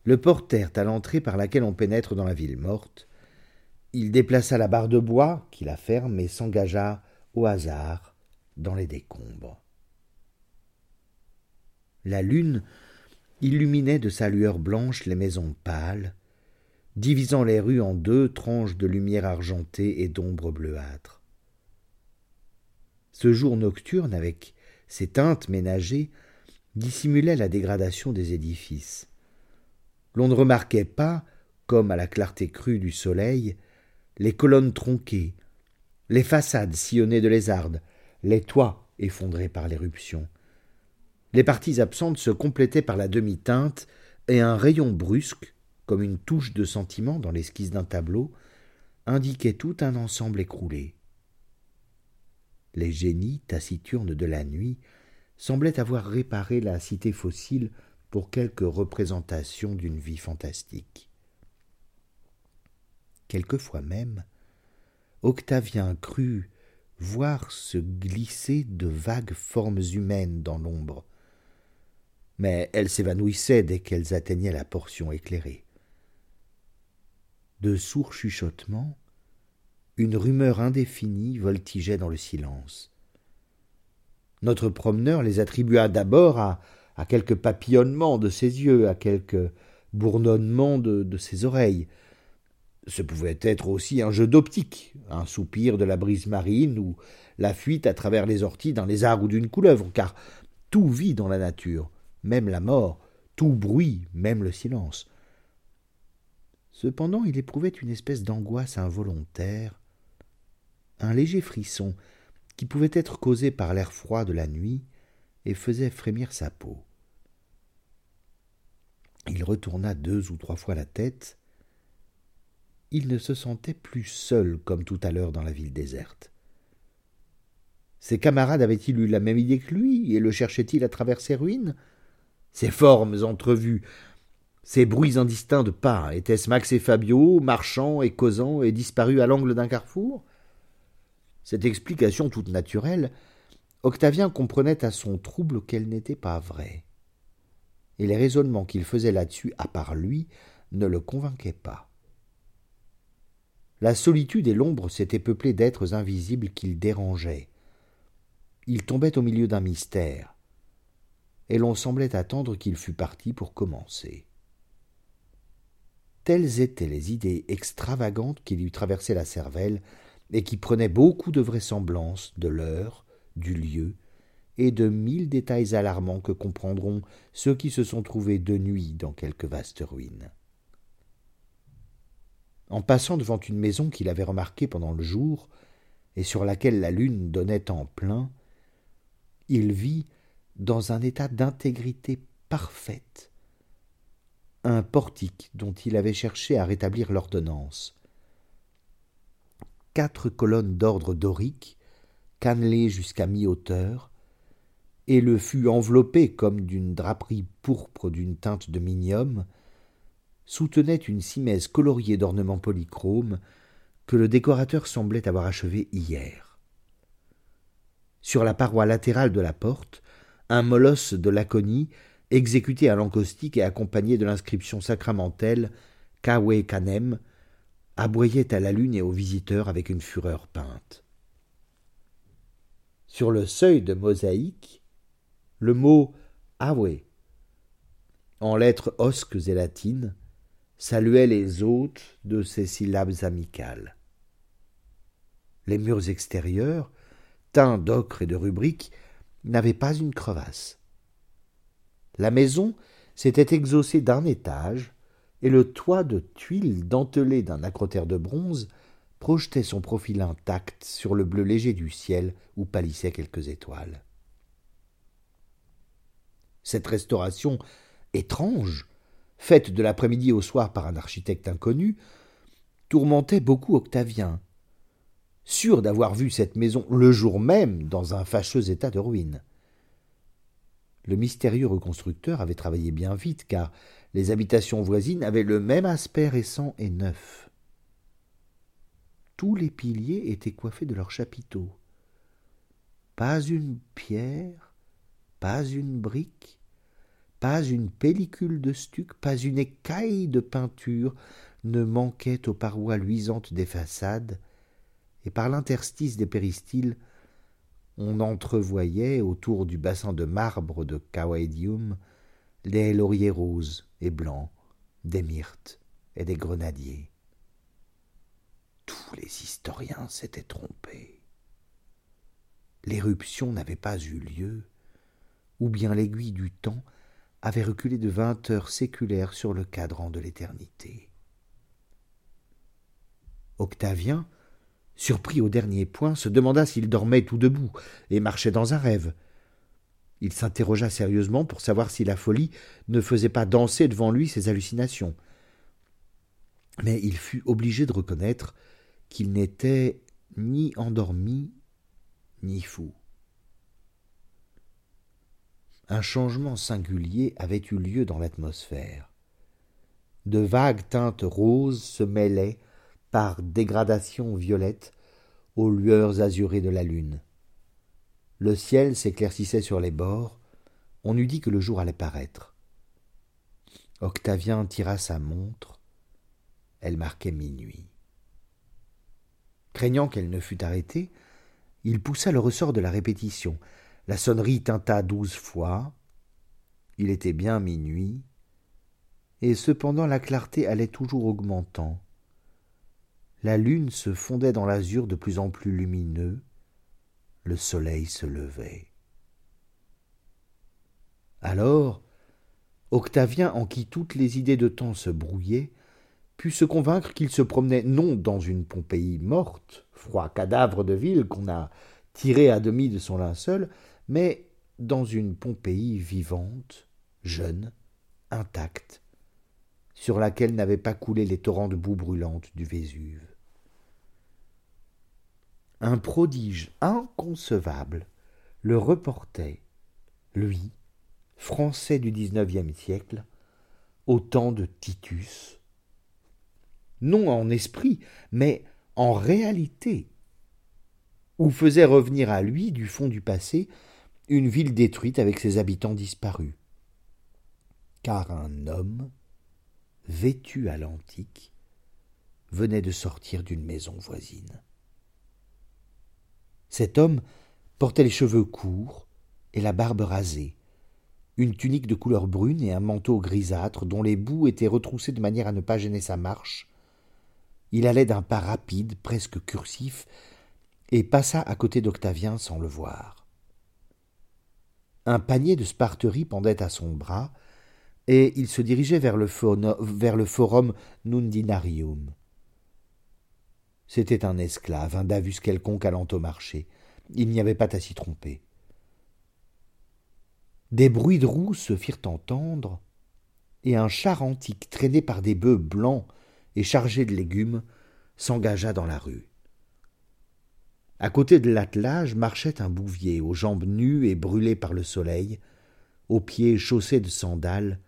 S1: le portèrent à l'entrée par laquelle on pénètre dans la ville morte. Il déplaça la barre de bois qui la ferme et s'engagea au hasard dans les décombres. La lune illuminait de sa lueur blanche les maisons pâles, divisant les rues en deux tranches de lumière argentée et d'ombre bleuâtre. Ce jour nocturne, avec ses teintes ménagées, dissimulait la dégradation des édifices. L'on ne remarquait pas, comme à la clarté crue du soleil, les colonnes tronquées, les façades sillonnées de lézardes, les toits effondrés par l'éruption. Les parties absentes se complétaient par la demi-teinte et un rayon brusque, comme une touche de sentiment dans l'esquisse d'un tableau, indiquait tout un ensemble écroulé. Les génies taciturnes de la nuit semblaient avoir réparé la cité fossile pour quelque représentation d'une vie fantastique. Quelquefois même, Octavien crut voir se glisser de vagues formes humaines dans l'ombre, mais elles s'évanouissaient dès qu'elles atteignaient la portion éclairée de sourds chuchotements, une rumeur indéfinie voltigeait dans le silence. Notre promeneur les attribua d'abord à, quelques papillonnements de ses yeux, à quelques bourdonnements de, de ses oreilles. Ce pouvait être aussi un jeu d'optique, un soupir de la brise marine ou la fuite à travers les orties d'un lézard ou d'une couleuvre, car tout vit dans la nature, même la mort, tout bruit, même le silence. Cependant, il éprouvait une espèce d'angoisse involontaire, un léger frisson qui pouvait être causé par l'air froid de la nuit et faisait frémir sa peau. Il retourna deux ou trois fois la tête. Il ne se sentait plus seul comme tout à l'heure dans la ville déserte. Ses camarades avaient-ils eu la même idée que lui et le cherchaient-ils à travers ses ruines? Ses formes entrevues ces bruits indistincts de pas, étaient-ce Max et Fabio, marchant et causant et disparus à l'angle d'un carrefour? Cette explication toute naturelle, Octavien comprenait à son trouble qu'elle n'était pas vraie. Et les raisonnements qu'il faisait là-dessus, à part lui, ne le convainquaient pas. La solitude et l'ombre s'étaient peuplées d'êtres invisibles qu'il dérangeait. Il tombait au milieu d'un mystère, et l'on semblait attendre qu'il fût parti pour commencer. Telles étaient les idées extravagantes qui lui traversaient la cervelle et qui prenaient beaucoup de vraisemblance de l'heure, du lieu et de mille détails alarmants que comprendront ceux qui se sont trouvés de nuit dans quelque vaste ruine. En passant devant une maison qu'il avait remarquée pendant le jour et sur laquelle la lune donnait en plein, il vit, dans un état d'intégrité parfaite, un portique dont il avait cherché à rétablir l'ordonnance. Quatre colonnes d'ordre dorique, cannelées jusqu'à mi-hauteur, et le fut enveloppé comme d'une draperie pourpre d'une teinte de minium, soutenaient une simèse coloriée d'ornements polychromes que le décorateur semblait avoir achevé hier. Sur la paroi latérale de la porte, un molosse de Laconie exécuté à l'encaustique et accompagné de l'inscription sacramentelle Kawe Kanem, aboyait à la lune et aux visiteurs avec une fureur peinte. Sur le seuil de mosaïque, le mot Awe, en lettres osques et latines, saluait les hôtes de ces syllabes amicales. Les murs extérieurs, teints d'ocre et de rubriques, n'avaient pas une crevasse. La maison s'était exhaussée d'un étage, et le toit de tuiles dentelé d'un acrotère de bronze projetait son profil intact sur le bleu léger du ciel où pâlissaient quelques étoiles. Cette restauration étrange, faite de l'après-midi au soir par un architecte inconnu, tourmentait beaucoup Octavien, sûr d'avoir vu cette maison le jour même dans un fâcheux état de ruine. Le mystérieux reconstructeur avait travaillé bien vite, car les habitations voisines avaient le même aspect récent et neuf. Tous les piliers étaient coiffés de leurs chapiteaux. Pas une pierre, pas une brique, pas une pellicule de stuc, pas une écaille de peinture ne manquait aux parois luisantes des façades, et par l'interstice des péristyles, on entrevoyait autour du bassin de marbre de Cawaidium des lauriers roses et blancs, des myrtes et des grenadiers. Tous les historiens s'étaient trompés. L'éruption n'avait pas eu lieu, ou bien l'aiguille du temps avait reculé de vingt heures séculaires sur le cadran de l'éternité. Octavien, surpris au dernier point, se demanda s'il dormait tout debout et marchait dans un rêve. Il s'interrogea sérieusement pour savoir si la folie ne faisait pas danser devant lui ses hallucinations. Mais il fut obligé de reconnaître qu'il n'était ni endormi ni fou. Un changement singulier avait eu lieu dans l'atmosphère. De vagues teintes roses se mêlaient, par dégradation violette, aux lueurs azurées de la lune. Le ciel s'éclaircissait sur les bords. On eût dit que le jour allait paraître. Octavien tira sa montre. Elle marquait minuit. Craignant qu'elle ne fût arrêtée, il poussa le ressort de la répétition. La sonnerie tinta douze fois. Il était bien minuit, et cependant la clarté allait toujours augmentant. La lune se fondait dans l'azur de plus en plus lumineux, le soleil se levait. Alors, Octavien, en qui toutes les idées de temps se brouillaient, put se convaincre qu'il se promenait non dans une Pompéi morte, froid cadavre de ville qu'on a tiré à demi de son linceul, mais dans une Pompéi vivante, jeune, intacte, sur laquelle n'avaient pas coulé les torrents de boue brûlante du Vésuve un prodige inconcevable le reportait, lui, français du XIXe siècle, au temps de Titus, non en esprit, mais en réalité, où faisait revenir à lui, du fond du passé, une ville détruite avec ses habitants disparus. Car un homme, vêtu à l'antique, venait de sortir d'une maison voisine. Cet homme portait les cheveux courts et la barbe rasée, une tunique de couleur brune et un manteau grisâtre dont les bouts étaient retroussés de manière à ne pas gêner sa marche. Il allait d'un pas rapide, presque cursif, et passa à côté d'Octavien sans le voir. Un panier de sparterie pendait à son bras, et il se dirigeait vers le, forum Nundinarium. C'était un esclave, un davus quelconque allant au marché. Il n'y avait pas à s'y tromper. Des bruits de roues se firent entendre, et un char antique traîné par des bœufs blancs et chargé de légumes s'engagea dans la rue. À côté de l'attelage marchait un bouvier, aux jambes nues et brûlées par le soleil, aux pieds chaussés de sandales,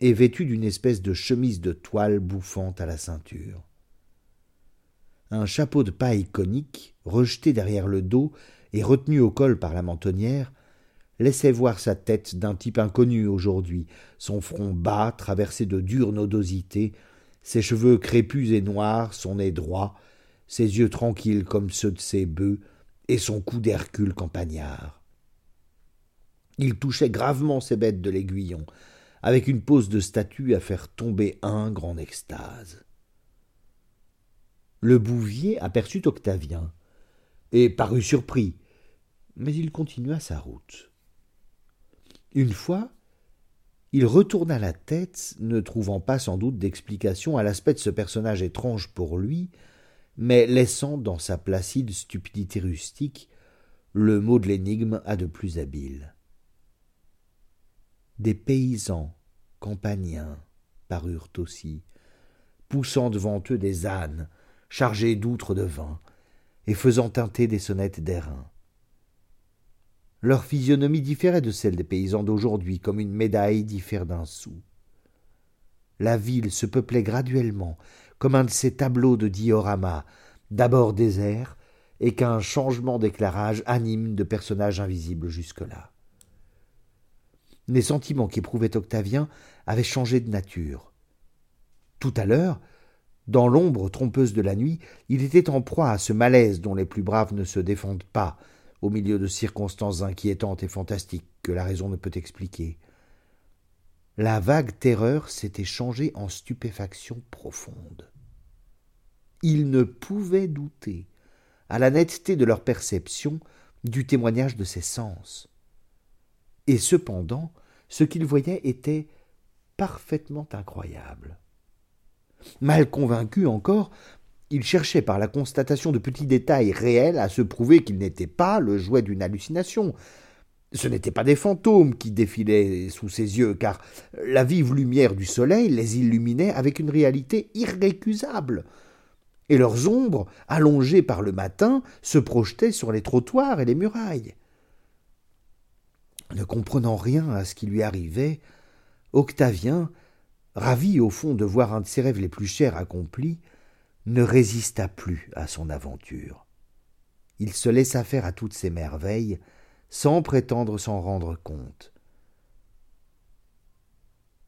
S1: et vêtu d'une espèce de chemise de toile bouffante à la ceinture un chapeau de paille conique, rejeté derrière le dos et retenu au col par la mentonnière, laissait voir sa tête d'un type inconnu aujourd'hui, son front bas, traversé de dures nodosités, ses cheveux crépus et noirs, son nez droit, ses yeux tranquilles comme ceux de ses bœufs, et son cou d'Hercule campagnard. Il touchait gravement ses bêtes de l'aiguillon, avec une pose de statue à faire tomber un grand extase. Le bouvier aperçut Octavien, et parut surpris, mais il continua sa route. Une fois, il retourna la tête, ne trouvant pas sans doute d'explication à l'aspect de ce personnage étrange pour lui, mais laissant dans sa placide stupidité rustique le mot de l'énigme à de plus habile. Des paysans campaniens parurent aussi, poussant devant eux des ânes chargés d'outres de vin et faisant teinter des sonnettes d'airain. Leur physionomie différait de celle des paysans d'aujourd'hui, comme une médaille diffère d'un sou. La ville se peuplait graduellement, comme un de ces tableaux de diorama, d'abord désert, et qu'un changement d'éclairage anime de personnages invisibles jusque-là. Les sentiments qu'éprouvait Octavien avaient changé de nature. Tout à l'heure, dans l'ombre trompeuse de la nuit, il était en proie à ce malaise dont les plus braves ne se défendent pas, au milieu de circonstances inquiétantes et fantastiques que la raison ne peut expliquer. La vague terreur s'était changée en stupéfaction profonde. Il ne pouvait douter, à la netteté de leur perception, du témoignage de ses sens. Et cependant, ce qu'il voyait était parfaitement incroyable. Mal convaincu encore, il cherchait par la constatation de petits détails réels à se prouver qu'il n'était pas le jouet d'une hallucination. Ce n'étaient pas des fantômes qui défilaient sous ses yeux, car la vive lumière du soleil les illuminait avec une réalité irrécusable. Et leurs ombres, allongées par le matin, se projetaient sur les trottoirs et les murailles. Ne comprenant rien à ce qui lui arrivait, Octavien, ravi au fond de voir un de ses rêves les plus chers accompli, ne résista plus à son aventure. Il se laissa faire à toutes ces merveilles, sans prétendre s'en rendre compte.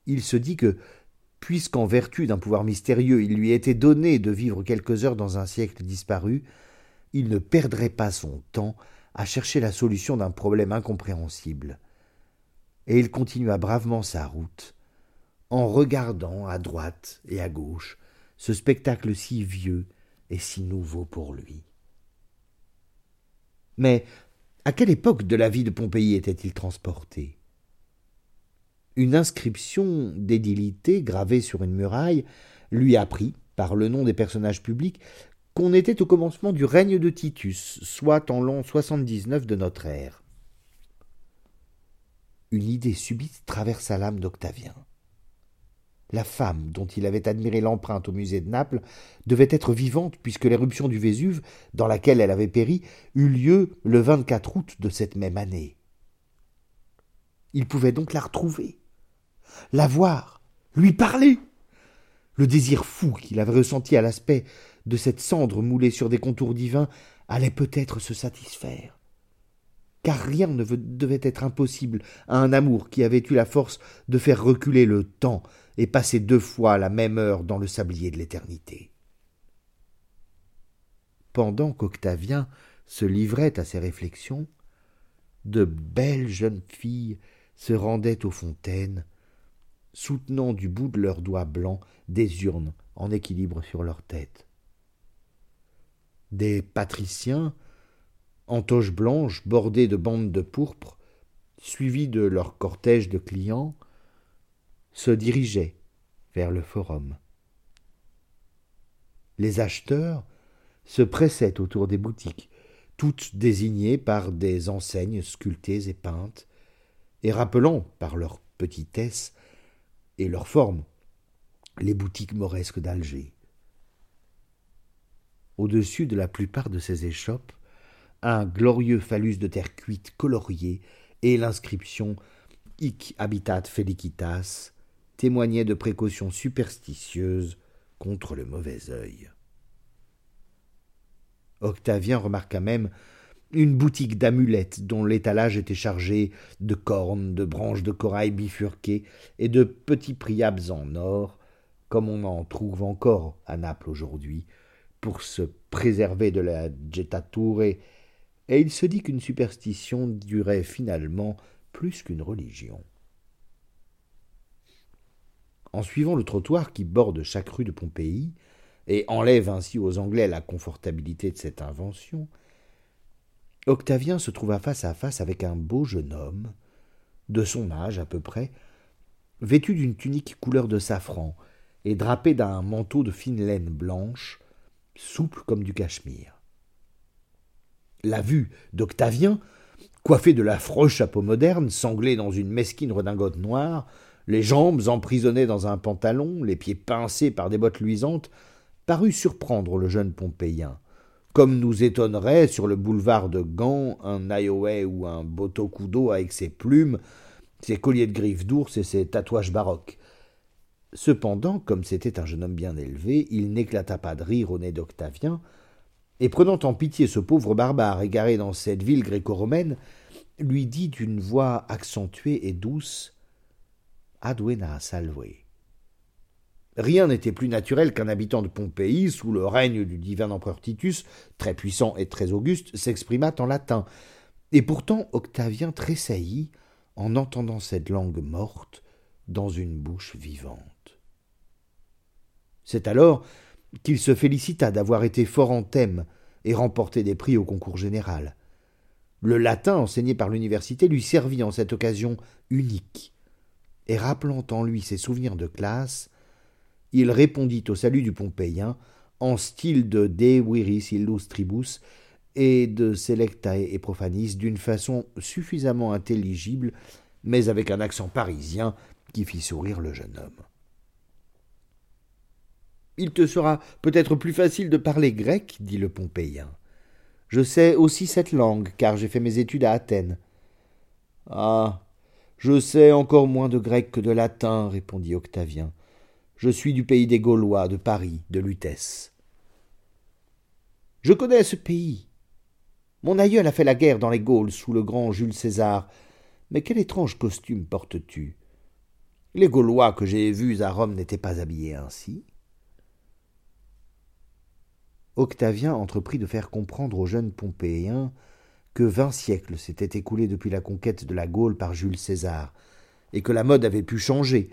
S1: Il se dit que, puisqu'en vertu d'un pouvoir mystérieux il lui était donné de vivre quelques heures dans un siècle disparu, il ne perdrait pas son temps à chercher la solution d'un problème incompréhensible. Et il continua bravement sa route, en regardant à droite et à gauche ce spectacle si vieux et si nouveau pour lui. Mais à quelle époque de la vie de Pompéi était-il transporté? Une inscription d'édilité gravée sur une muraille lui apprit, par le nom des personnages publics, qu'on était au commencement du règne de Titus, soit en l'an 79 de notre ère. Une idée subite traversa l'âme d'Octavien. La femme dont il avait admiré l'empreinte au musée de Naples devait être vivante puisque l'éruption du Vésuve, dans laquelle elle avait péri, eut lieu le 24 août de cette même année. Il pouvait donc la retrouver, la voir, lui parler. Le désir fou qu'il avait ressenti à l'aspect de cette cendre moulée sur des contours divins allait peut-être se satisfaire. Car rien ne devait être impossible à un amour qui avait eu la force de faire reculer le temps et passer deux fois la même heure dans le sablier de l'éternité. Pendant qu'Octavien se livrait à ces réflexions, de belles jeunes filles se rendaient aux fontaines, soutenant du bout de leurs doigts blancs des urnes en équilibre sur leur tête. Des patriciens, en toches blanches bordées de bandes de pourpre, suivis de leur cortège de clients, se dirigeaient vers le forum. Les acheteurs se pressaient autour des boutiques, toutes désignées par des enseignes sculptées et peintes, et rappelant par leur petitesse et leur forme les boutiques mauresques d'Alger. Au-dessus de la plupart de ces échoppes, un glorieux phallus de terre cuite colorié et l'inscription Hic habitat felicitas témoignait de précautions superstitieuses contre le mauvais œil. Octavien remarqua même une boutique d'amulettes dont l'étalage était chargé de cornes, de branches de corail bifurquées et de petits priables en or, comme on en trouve encore à Naples aujourd'hui, pour se préserver de la jettature, et il se dit qu'une superstition durait finalement plus qu'une religion. En suivant le trottoir qui borde chaque rue de Pompéi, et enlève ainsi aux Anglais la confortabilité de cette invention, Octavien se trouva face à face avec un beau jeune homme, de son âge à peu près, vêtu d'une tunique couleur de safran et drapé d'un manteau de fine laine blanche, souple comme du cachemire. La vue d'Octavien, coiffé de l'affreux chapeau moderne, sanglé dans une mesquine redingote noire, les jambes emprisonnées dans un pantalon, les pieds pincés par des bottes luisantes, parut surprendre le jeune Pompéien, comme nous étonnerait sur le boulevard de Gand un Iowa ou un Botocudo avec ses plumes, ses colliers de griffes d'ours et ses tatouages baroques. Cependant, comme c'était un jeune homme bien élevé, il n'éclata pas de rire au nez d'Octavien, et prenant en pitié ce pauvre barbare égaré dans cette ville gréco-romaine, lui dit d'une voix accentuée et douce Aduena salve. Rien n'était plus naturel qu'un habitant de Pompéi, sous le règne du divin empereur Titus, très puissant et très auguste, s'exprimât en latin. Et pourtant Octavien tressaillit en entendant cette langue morte dans une bouche vivante. C'est alors qu'il se félicita d'avoir été fort en thème et remporté des prix au concours général. Le latin enseigné par l'université lui servit en cette occasion unique, et rappelant en lui ses souvenirs de classe, il répondit au salut du Pompéien en style de De viris illustribus et de Selectae et Profanis d'une façon suffisamment intelligible, mais avec un accent parisien qui fit sourire le jeune homme. Il te sera peut-être plus facile de parler grec, dit le Pompéien. Je sais aussi cette langue, car j'ai fait mes études à Athènes. Ah. Je sais encore moins de grec que de latin, répondit Octavien. Je suis du pays des Gaulois, de Paris, de Lutèce. Je connais ce pays, mon aïeul a fait la guerre dans les Gaules sous le grand Jules César. Mais quel étrange costume portes-tu? Les Gaulois que j'ai vus à Rome n'étaient pas habillés ainsi. Octavien entreprit de faire comprendre aux jeunes Pompéiens que vingt siècles s'étaient écoulés depuis la conquête de la Gaule par Jules César, et que la mode avait pu changer,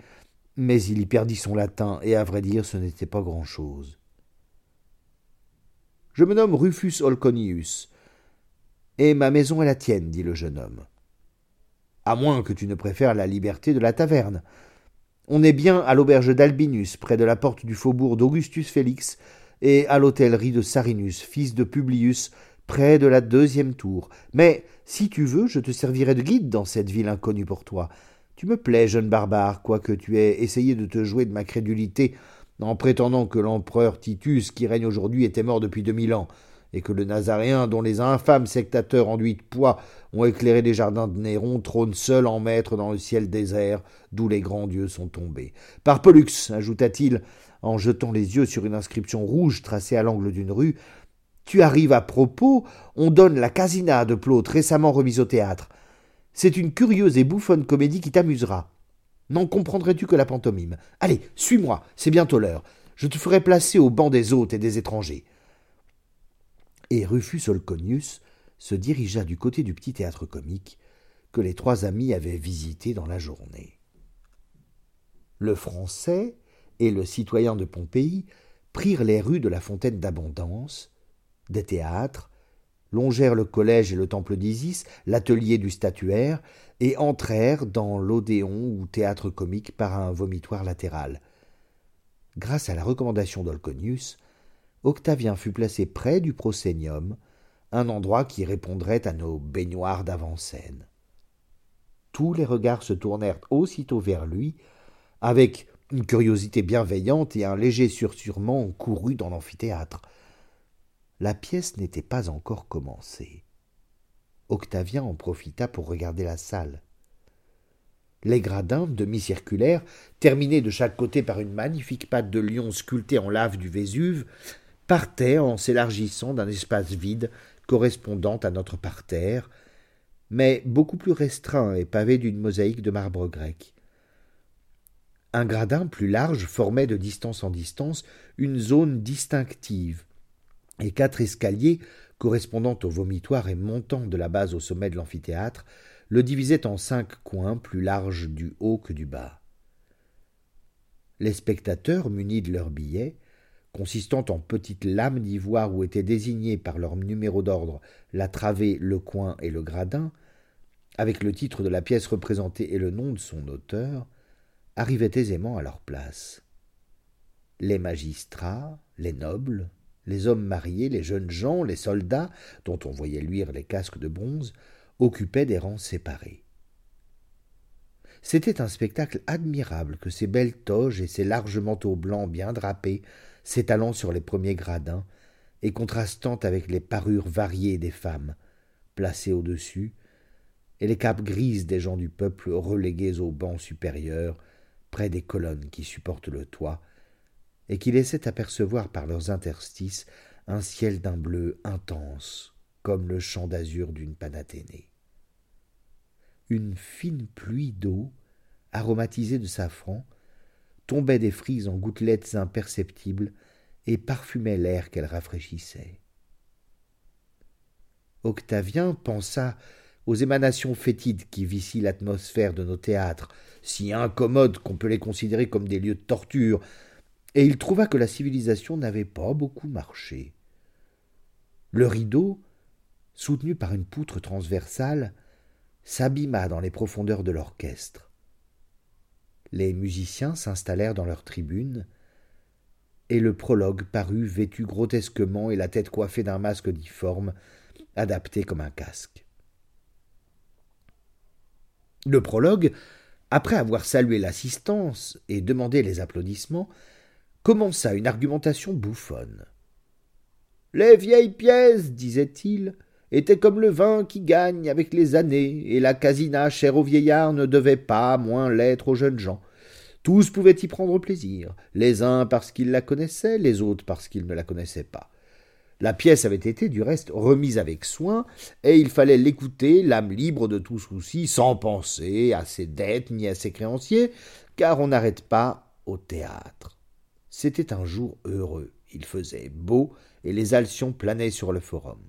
S1: mais il y perdit son latin, et à vrai dire ce n'était pas grand-chose. Je me nomme Rufus Olconius, et ma maison est la tienne, dit le jeune homme. À moins que tu ne préfères la liberté de la taverne. On est bien à l'auberge d'Albinus, près de la porte du faubourg d'Augustus Félix, et à l'hôtellerie de Sarinus, fils de Publius, près de la deuxième tour. Mais, si tu veux, je te servirai de guide dans cette ville inconnue pour toi. Tu me plais, jeune barbare, quoique tu aies essayé de te jouer de ma crédulité en prétendant que l'empereur Titus, qui règne aujourd'hui, était mort depuis deux mille ans et que le Nazaréen, dont les infâmes sectateurs enduits de poids ont éclairé les jardins de Néron, trône seul en maître dans le ciel désert, d'où les grands dieux sont tombés. Par Pollux, ajouta-t-il, en jetant les yeux sur une inscription rouge tracée à l'angle d'une rue, tu arrives à propos, on donne la casina de Plaute récemment remise au théâtre. C'est une curieuse et bouffonne comédie qui t'amusera. N'en comprendrais-tu que la pantomime? Allez, suis-moi, c'est bientôt l'heure. Je te ferai placer au banc des hôtes et des étrangers et Rufus Olconius se dirigea du côté du petit théâtre comique que les trois amis avaient visité dans la journée. Le Français et le citoyen de Pompéi prirent les rues de la Fontaine d'Abondance, des théâtres, longèrent le collège et le temple d'Isis, l'atelier du statuaire, et entrèrent dans l'Odéon ou théâtre comique par un vomitoire latéral. Grâce à la recommandation d'Olconius, Octavien fut placé près du prosénium, un endroit qui répondrait à nos baignoires d'avant-scène. Tous les regards se tournèrent aussitôt vers lui, avec une curiosité bienveillante et un léger surssurement courut dans l'amphithéâtre. La pièce n'était pas encore commencée. Octavien en profita pour regarder la salle. Les gradins, demi-circulaires, terminés de chaque côté par une magnifique patte de lion sculptée en lave du Vésuve, partait en s'élargissant d'un espace vide correspondant à notre parterre, mais beaucoup plus restreint et pavé d'une mosaïque de marbre grec. Un gradin plus large formait de distance en distance une zone distinctive, et quatre escaliers, correspondant au vomitoire et montant de la base au sommet de l'amphithéâtre, le divisaient en cinq coins plus larges du haut que du bas. Les spectateurs, munis de leurs billets, consistant en petites lames d'ivoire où étaient désignés par leur numéro d'ordre la travée, le coin et le gradin, avec le titre de la pièce représentée et le nom de son auteur, arrivaient aisément à leur place. Les magistrats, les nobles, les hommes mariés, les jeunes gens, les soldats, dont on voyait luire les casques de bronze, occupaient des rangs séparés. C'était un spectacle admirable que ces belles toges et ces larges manteaux blancs bien drapés, s'étalant sur les premiers gradins, et contrastant avec les parures variées des femmes, placées au-dessus, et les capes grises des gens du peuple relégués au banc supérieur, près des colonnes qui supportent le toit, et qui laissaient apercevoir par leurs interstices un ciel d'un bleu intense, comme le champ d'azur d'une panathénée. Une fine pluie d'eau, aromatisée de safran, tombait des frises en gouttelettes imperceptibles et parfumait l'air qu'elle rafraîchissait. Octavien pensa aux émanations fétides qui vissent l'atmosphère de nos théâtres, si incommodes qu'on peut les considérer comme des lieux de torture, et il trouva que la civilisation n'avait pas beaucoup marché. Le rideau, soutenu par une poutre transversale, s'abîma dans les profondeurs de l'orchestre. Les musiciens s'installèrent dans leurs tribunes, et le prologue parut vêtu grotesquement et la tête coiffée d'un masque difforme, adapté comme un casque. Le prologue, après avoir salué l'assistance et demandé les applaudissements, commença une argumentation bouffonne. Les vieilles pièces, disait-il, étaient comme le vin qui gagne avec les années, et la casina chère aux vieillards ne devait pas moins l'être aux jeunes gens. Tous pouvaient y prendre plaisir, les uns parce qu'ils la connaissaient, les autres parce qu'ils ne la connaissaient pas. La pièce avait été, du reste, remise avec soin, et il fallait l'écouter, l'âme libre de tout souci, sans penser à ses dettes ni à ses créanciers, car on n'arrête pas au théâtre. C'était un jour heureux, il faisait beau, et les alcyons planaient sur le forum.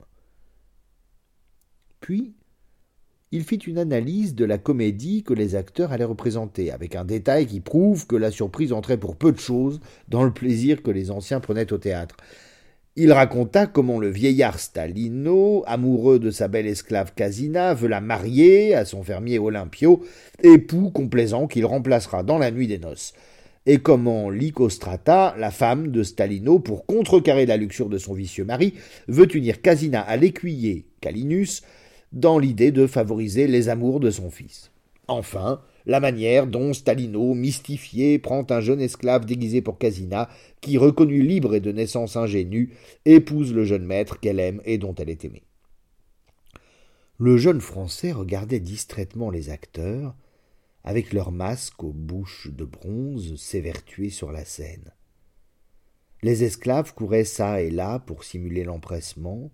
S1: Puis, il fit une analyse de la comédie que les acteurs allaient représenter, avec un détail qui prouve que la surprise entrait pour peu de choses dans le plaisir que les anciens prenaient au théâtre. Il raconta comment le vieillard Stalino, amoureux de sa belle esclave Casina, veut la marier à son fermier Olympio, époux complaisant qu'il remplacera dans la nuit des noces, et comment Lycostrata, la femme de Stalino, pour contrecarrer la luxure de son vicieux mari, veut unir Casina à l'écuyer Calinus, dans l'idée de favoriser les amours de son fils. Enfin, la manière dont Stalino, mystifié, prend un jeune esclave déguisé pour Casina, qui, reconnu libre et de naissance ingénue, épouse le jeune maître qu'elle aime et dont elle est aimée. Le jeune Français regardait distraitement les acteurs, avec leurs masques aux bouches de bronze s'évertuer sur la scène. Les esclaves couraient çà et là pour simuler l'empressement.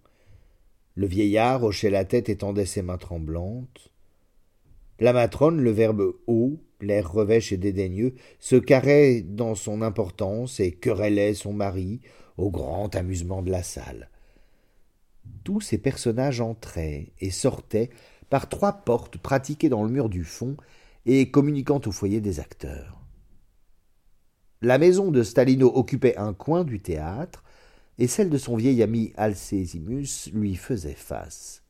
S1: Le vieillard hochait la tête et tendait ses mains tremblantes. La matrone, le verbe haut, l'air revêche et dédaigneux, se carrait dans son importance et querellait son mari, au grand amusement de la salle. Tous ces personnages entraient et sortaient par trois portes pratiquées dans le mur du fond et communiquant au foyer des acteurs. La maison de Stalino occupait un coin du théâtre, et celle de son vieil ami Alcésimus lui faisait face.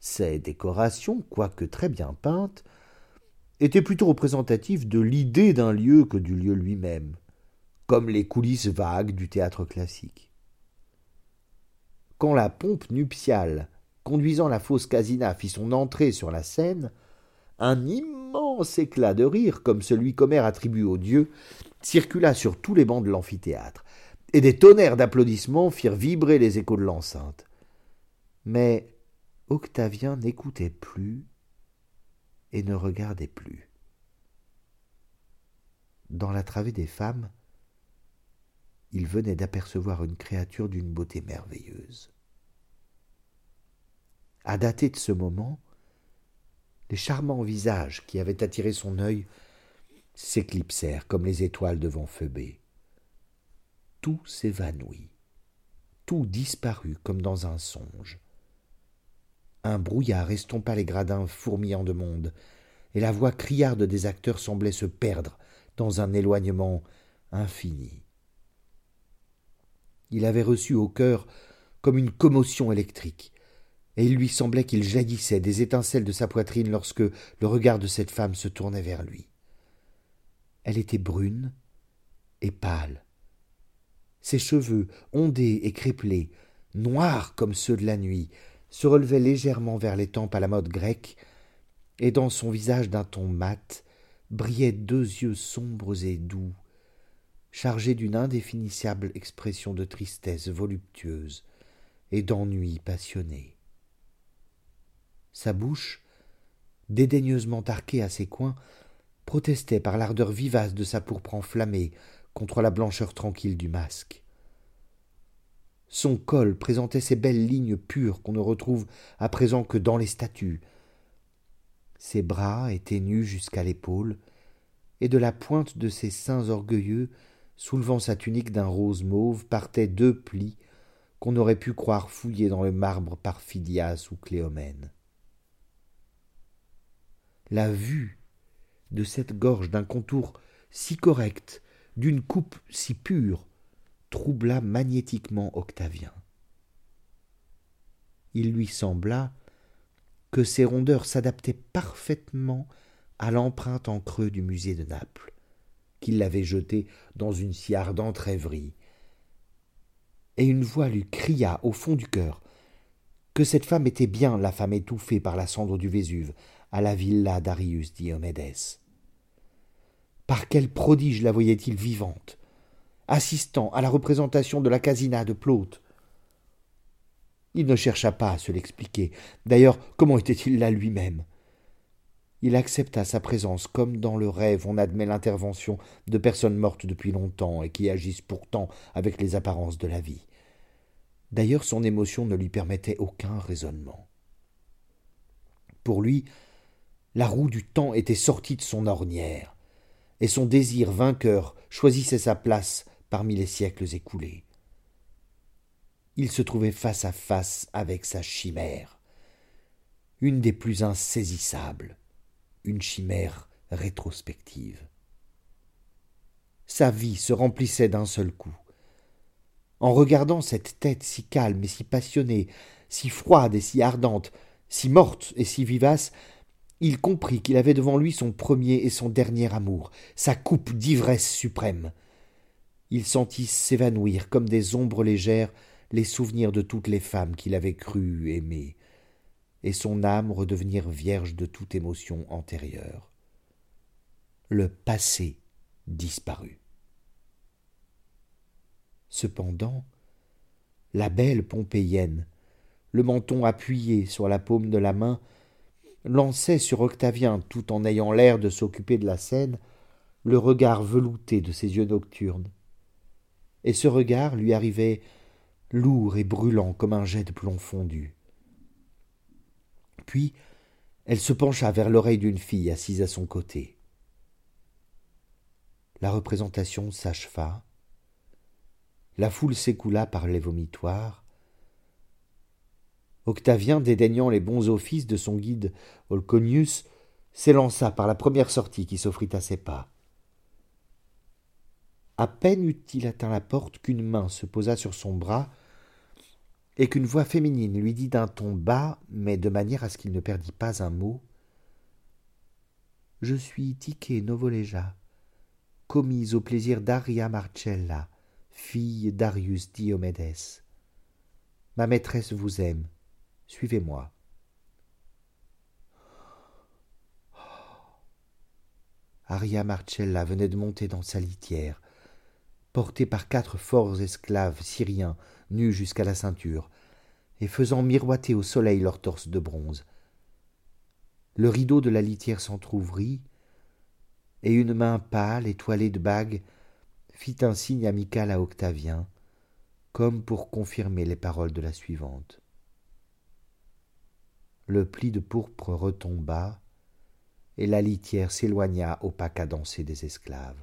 S1: Ces décorations, quoique très bien peintes, étaient plutôt représentatives de l'idée d'un lieu que du lieu lui-même, comme les coulisses vagues du théâtre classique. Quand la pompe nuptiale conduisant la fausse Casina fit son entrée sur la scène, un immense éclat de rire, comme celui qu'Homère attribue aux dieux, circula sur tous les bancs de l'amphithéâtre, et des tonnerres d'applaudissements firent vibrer les échos de l'enceinte. Mais Octavien n'écoutait plus et ne regardait plus. Dans la travée des femmes, il venait d'apercevoir une créature d'une beauté merveilleuse. À dater de ce moment, les charmants visages qui avaient attiré son œil s'éclipsèrent comme les étoiles devant Phoebé. Tout s'évanouit, tout disparut comme dans un songe. Un brouillard estompa les gradins fourmillants de monde, et la voix criarde des acteurs semblait se perdre dans un éloignement infini. Il avait reçu au cœur comme une commotion électrique, et il lui semblait qu'il jaillissait des étincelles de sa poitrine lorsque le regard de cette femme se tournait vers lui. Elle était brune et pâle. Ses cheveux, ondés et crépelés, noirs comme ceux de la nuit, se relevaient légèrement vers les tempes à la mode grecque, et dans son visage d'un ton mat brillaient deux yeux sombres et doux, chargés d'une indéfinissable expression de tristesse voluptueuse et d'ennui passionné. Sa bouche, dédaigneusement arquée à ses coins, protestait par l'ardeur vivace de sa pourpre enflammée contre la blancheur tranquille du masque. Son col présentait ces belles lignes pures qu'on ne retrouve à présent que dans les statues, ses bras étaient nus jusqu'à l'épaule, et de la pointe de ses seins orgueilleux, soulevant sa tunique d'un rose mauve, partaient deux plis qu'on aurait pu croire fouillés dans le marbre par Phidias ou Cléomène. La vue de cette gorge d'un contour si correct, d'une coupe si pure, troubla magnétiquement Octavien. Il lui sembla que ces rondeurs s'adaptaient parfaitement à l'empreinte en creux du musée de Naples, qu'il l'avait jeté dans une si ardente rêverie. Et une voix lui cria au fond du cœur que cette femme était bien la femme étouffée par la cendre du Vésuve à la villa d'Arius Diomédès. Par quel prodige la voyait-il vivante, assistant à la représentation de la casina de Plaute, il ne chercha pas à se l'expliquer. D'ailleurs, comment était-il là lui-même? Il accepta sa présence comme dans le rêve on admet l'intervention de personnes mortes depuis longtemps et qui agissent pourtant avec les apparences de la vie. D'ailleurs, son émotion ne lui permettait aucun raisonnement. Pour lui, la roue du temps était sortie de son ornière, et son désir vainqueur choisissait sa place parmi les siècles écoulés il se trouvait face à face avec sa chimère, une des plus insaisissables, une chimère rétrospective. Sa vie se remplissait d'un seul coup. En regardant cette tête si calme et si passionnée, si froide et si ardente, si morte et si vivace, il comprit qu'il avait devant lui son premier et son dernier amour, sa coupe d'ivresse suprême. Il sentit s'évanouir comme des ombres légères les souvenirs de toutes les femmes qu'il avait cru aimer, et son âme redevenir vierge de toute émotion antérieure. Le passé disparut. Cependant, la belle Pompéienne, le menton appuyé sur la paume de la main, lançait sur Octavien, tout en ayant l'air de s'occuper de la scène, le regard velouté de ses yeux nocturnes. Et ce regard lui arrivait lourd et brûlant comme un jet de plomb fondu. Puis elle se pencha vers l'oreille d'une fille assise à son côté. La représentation s'acheva. La foule s'écoula par les vomitoires. Octavien, dédaignant les bons offices de son guide Olconius, s'élança par la première sortie qui s'offrit à ses pas. À peine eut-il atteint la porte qu'une main se posa sur son bras et qu'une voix féminine lui dit d'un ton bas, mais de manière à ce qu'il ne perdît pas un mot Je suis Tiké Novoleja, commise au plaisir d'Aria Marcella, fille d'Arius Diomédès. Ma maîtresse vous aime. Suivez-moi. Aria Marcella venait de monter dans sa litière portés par quatre forts esclaves syriens nus jusqu'à la ceinture, et faisant miroiter au soleil leurs torses de bronze. Le rideau de la litière s'entr'ouvrit, et une main pâle, étoilée de bagues, fit un signe amical à Octavien, comme pour confirmer les paroles de la suivante. Le pli de pourpre retomba, et la litière s'éloigna au pas cadencé des esclaves.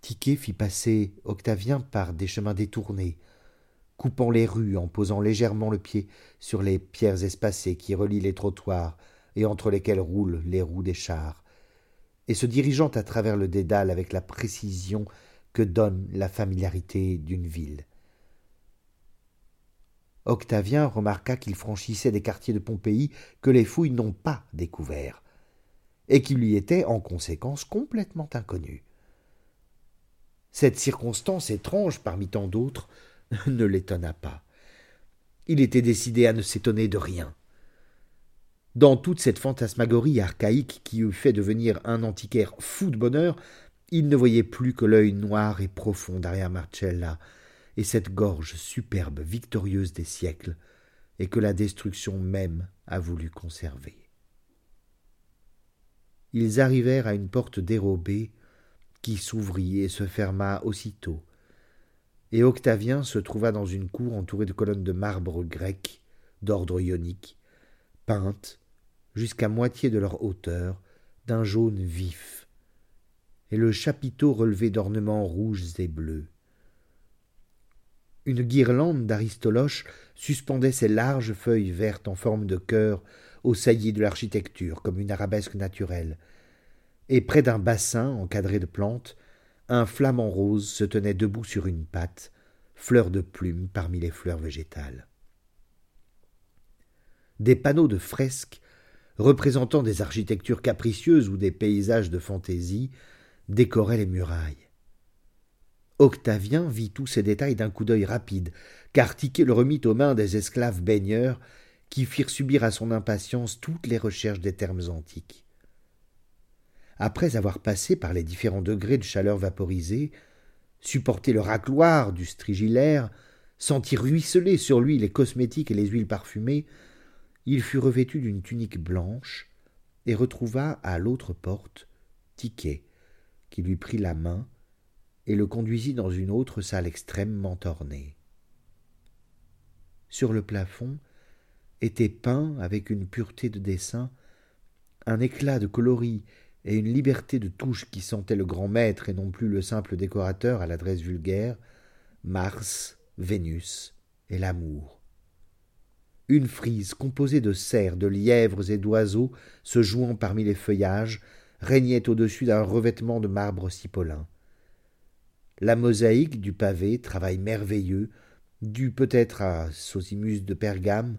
S1: Tiquet fit passer Octavien par des chemins détournés, coupant les rues en posant légèrement le pied sur les pierres espacées qui relient les trottoirs et entre lesquelles roulent les roues des chars, et se dirigeant à travers le dédale avec la précision que donne la familiarité d'une ville. Octavien remarqua qu'il franchissait des quartiers de Pompéi que les fouilles n'ont pas découverts, et qui lui étaient en conséquence complètement inconnus. Cette circonstance étrange parmi tant d'autres ne l'étonna pas. Il était décidé à ne s'étonner de rien. Dans toute cette fantasmagorie archaïque qui eût fait devenir un antiquaire fou de bonheur, il ne voyait plus que l'œil noir et profond d'Aria Marcella et cette gorge superbe, victorieuse des siècles, et que la destruction même a voulu conserver. Ils arrivèrent à une porte dérobée qui s'ouvrit et se ferma aussitôt, et Octavien se trouva dans une cour entourée de colonnes de marbre grec, d'ordre ionique, peintes, jusqu'à moitié de leur hauteur, d'un jaune vif, et le chapiteau relevé d'ornements rouges et bleus. Une guirlande d'aristoloches suspendait ses larges feuilles vertes en forme de cœur au saillies de l'architecture, comme une arabesque naturelle, et près d'un bassin encadré de plantes, un flamant rose se tenait debout sur une patte, fleur de plume parmi les fleurs végétales. Des panneaux de fresques représentant des architectures capricieuses ou des paysages de fantaisie décoraient les murailles. Octavien vit tous ces détails d'un coup d'œil rapide, car Tiquet le remit aux mains des esclaves baigneurs qui firent subir à son impatience toutes les recherches des termes antiques. Après avoir passé par les différents degrés de chaleur vaporisée, supporté le racloir du strigilaire, senti ruisseler sur lui les cosmétiques et les huiles parfumées, il fut revêtu d'une tunique blanche et retrouva à l'autre porte Tiquet, qui lui prit la main et le conduisit dans une autre salle extrêmement ornée. Sur le plafond était peint avec une pureté de dessin, un éclat de coloris et une liberté de touche qui sentait le grand maître et non plus le simple décorateur à l'adresse vulgaire, Mars, Vénus et l'amour. Une frise composée de cerfs, de lièvres et d'oiseaux se jouant parmi les feuillages régnait au-dessus d'un revêtement de marbre cipolin. La mosaïque du pavé, travail merveilleux, dû peut-être à Sosimus de Pergame,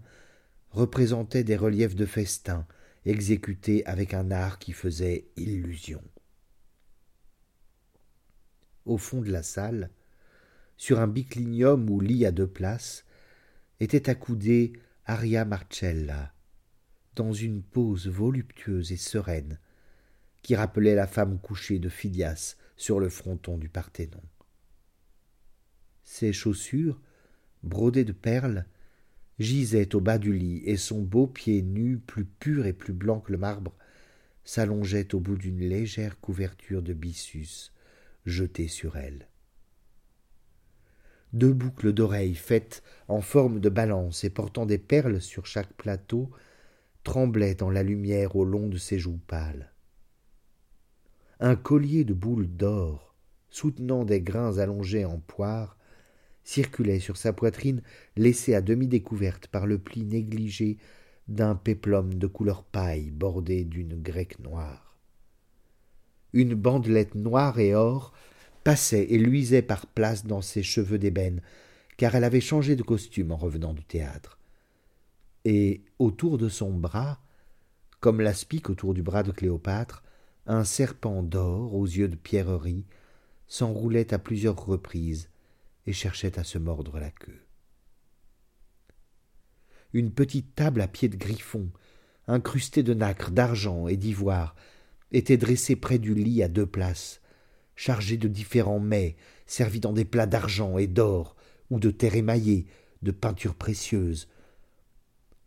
S1: représentait des reliefs de festin, exécutés avec un art qui faisait illusion. Au fond de la salle, sur un biclinium ou lit à deux places, était accoudée Aria Marcella, dans une pose voluptueuse et sereine, qui rappelait la femme couchée de Phidias sur le fronton du Parthénon. Ses chaussures, brodées de perles, gisaient au bas du lit, et son beau pied nu, plus pur et plus blanc que le marbre, s'allongeait au bout d'une légère couverture de byssus jetée sur elle. Deux boucles d'oreilles faites en forme de balance et portant des perles sur chaque plateau tremblaient dans la lumière au long de ses joues pâles. Un collier de boules d'or, soutenant des grains allongés en poire, circulait sur sa poitrine laissée à demi découverte par le pli négligé d'un péplum de couleur paille bordé d'une grecque noire. Une bandelette noire et or passait et luisait par places dans ses cheveux d'ébène, car elle avait changé de costume en revenant du théâtre. Et autour de son bras, comme l'aspic autour du bras de Cléopâtre, un serpent d'or aux yeux de pierrerie s'enroulait à plusieurs reprises et cherchait à se mordre la queue. Une petite table à pied de griffon, incrustée de nacre, d'argent et d'ivoire, était dressée près du lit à deux places, chargée de différents mets, servis dans des plats d'argent et d'or, ou de terre émaillée, de peintures précieuses.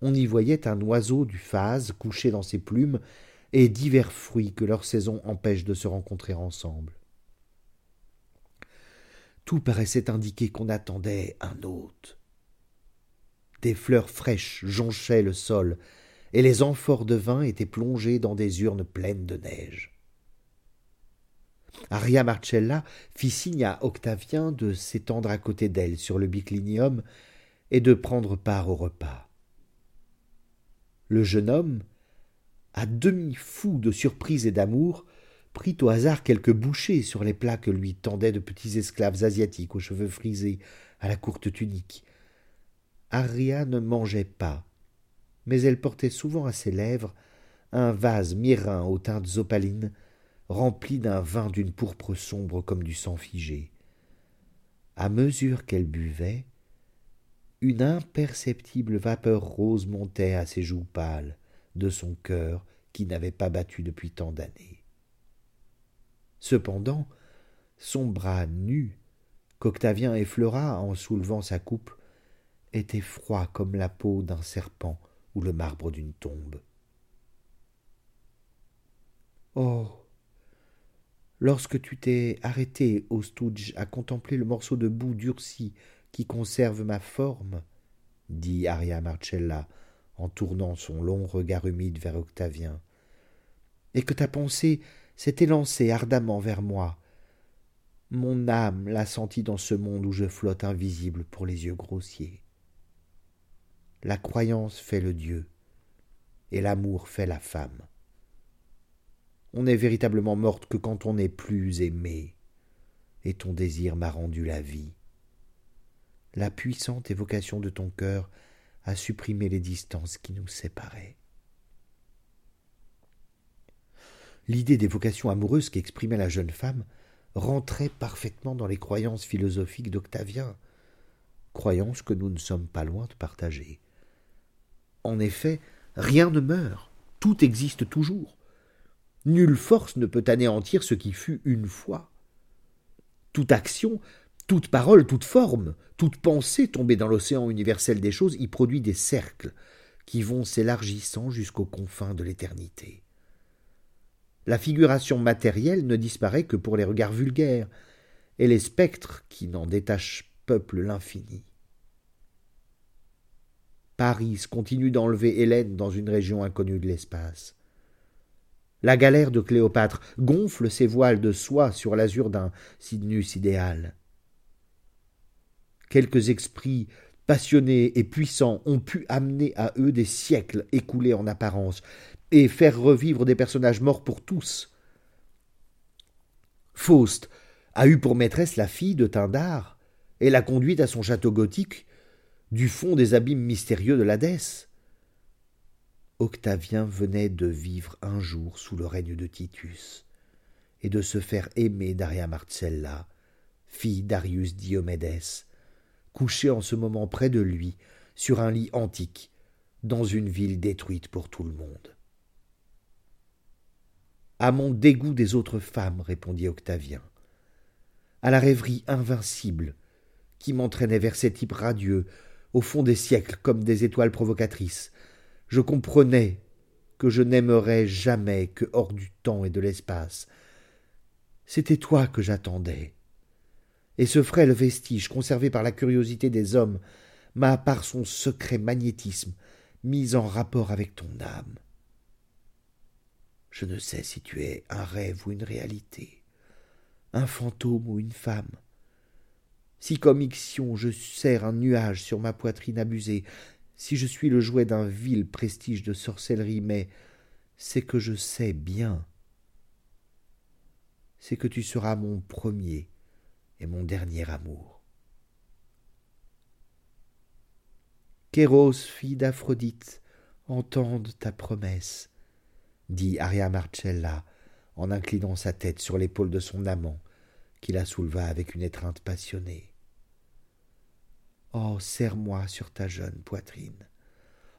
S1: On y voyait un oiseau du phase couché dans ses plumes, et divers fruits que leur saison empêche de se rencontrer ensemble. Tout paraissait indiquer qu'on attendait un hôte. Des fleurs fraîches jonchaient le sol, et les amphores de vin étaient plongées dans des urnes pleines de neige. Aria Marcella fit signe à Octavien de s'étendre à côté d'elle sur le biclinium et de prendre part au repas. Le jeune homme, à demi fou de surprise et d'amour, prit au hasard quelques bouchées sur les plats que lui tendaient de petits esclaves asiatiques aux cheveux frisés, à la courte tunique. Aria ne mangeait pas, mais elle portait souvent à ses lèvres un vase mirin aux teintes opalines, rempli d'un vin d'une pourpre sombre comme du sang figé. À mesure qu'elle buvait, une imperceptible vapeur rose montait à ses joues pâles de son cœur qui n'avait pas battu depuis tant d'années. Cependant, son bras nu, qu'Octavien effleura en soulevant sa coupe, était froid comme la peau d'un serpent ou le marbre d'une tombe. Oh Lorsque tu t'es arrêté Stouge à contempler le morceau de boue durci qui conserve ma forme, dit Aria Marcella en tournant son long regard humide vers Octavien, et que ta pensée s'est élancée ardemment vers moi, mon âme l'a senti dans ce monde où je flotte invisible pour les yeux grossiers. La croyance fait le Dieu, et l'amour fait la femme. On n'est véritablement morte que quand on n'est plus aimé, et ton désir m'a rendu la vie. La puissante évocation de ton cœur a supprimé les distances qui nous séparaient. L'idée d'évocation amoureuse qu'exprimait la jeune femme rentrait parfaitement dans les croyances philosophiques d'Octavien, croyances que nous ne sommes pas loin de partager. En effet, rien ne meurt, tout existe toujours. Nulle force ne peut anéantir ce qui fut une fois. Toute action, toute parole, toute forme, toute pensée tombée dans l'océan universel des choses y produit des cercles qui vont s'élargissant jusqu'aux confins de l'éternité. La figuration matérielle ne disparaît que pour les regards vulgaires, et les spectres qui n'en détachent peuplent l'infini. Paris continue d'enlever Hélène dans une région inconnue de l'espace. La galère de Cléopâtre gonfle ses voiles de soie sur l'azur d'un Cydnus idéal. Quelques esprits passionnés et puissants ont pu amener à eux des siècles écoulés en apparence, et faire revivre des personnages morts pour tous. Faust a eu pour maîtresse la fille de Tindar, et l'a conduite à son château gothique, du fond des abîmes mystérieux de l'Hadès. Octavien venait de vivre un jour sous le règne de Titus, et de se faire aimer d'Aria Marcella, fille d'Arius Diomédès, couchée en ce moment près de lui, sur un lit antique, dans une ville détruite pour tout le monde. À mon dégoût des autres femmes, répondit Octavien, à la rêverie invincible qui m'entraînait vers ces types radieux, au fond des siècles comme des étoiles provocatrices, je comprenais que je n'aimerais jamais que hors du temps et de l'espace. C'était toi que j'attendais. Et ce frêle vestige conservé par la curiosité des hommes m'a, par son secret magnétisme, mis en rapport avec ton âme. Je ne sais si tu es un rêve ou une réalité, un fantôme ou une femme. Si comme Ixion je serre un nuage sur ma poitrine abusée, si je suis le jouet d'un vil prestige de sorcellerie, mais c'est que je sais bien, c'est que tu seras mon premier et mon dernier amour. Kéros, fille d'Aphrodite, entende ta promesse, dit Aria Marcella en inclinant sa tête sur l'épaule de son amant, qui la souleva avec une étreinte passionnée. Oh, serre-moi sur ta jeune poitrine.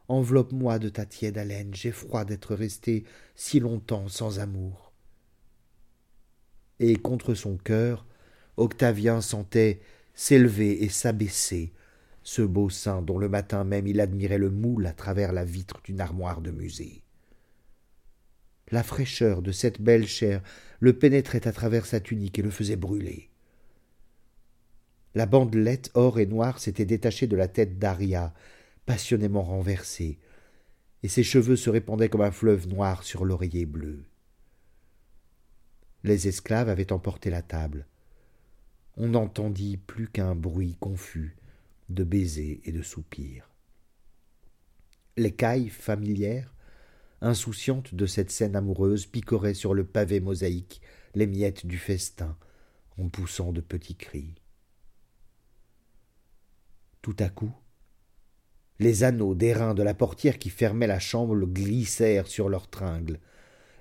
S1: Enveloppe-moi de ta tiède haleine, j'ai froid d'être resté si longtemps sans amour. Et contre son cœur, Octavien sentait s'élever et s'abaisser ce beau sein dont le matin même il admirait le moule à travers la vitre d'une armoire de musée. La fraîcheur de cette belle chair le pénétrait à travers sa tunique et le faisait brûler. La bandelette or et noire s'était détachée de la tête d'Aria, passionnément renversée, et ses cheveux se répandaient comme un fleuve noir sur l'oreiller bleu. Les esclaves avaient emporté la table. On n'entendit plus qu'un bruit confus de baisers et de soupirs. Les cailles familières, insouciantes de cette scène amoureuse, picoraient sur le pavé mosaïque les miettes du festin en poussant de petits cris. Tout à coup, les anneaux d'airain de la portière qui fermait la chambre glissèrent sur leurs tringles,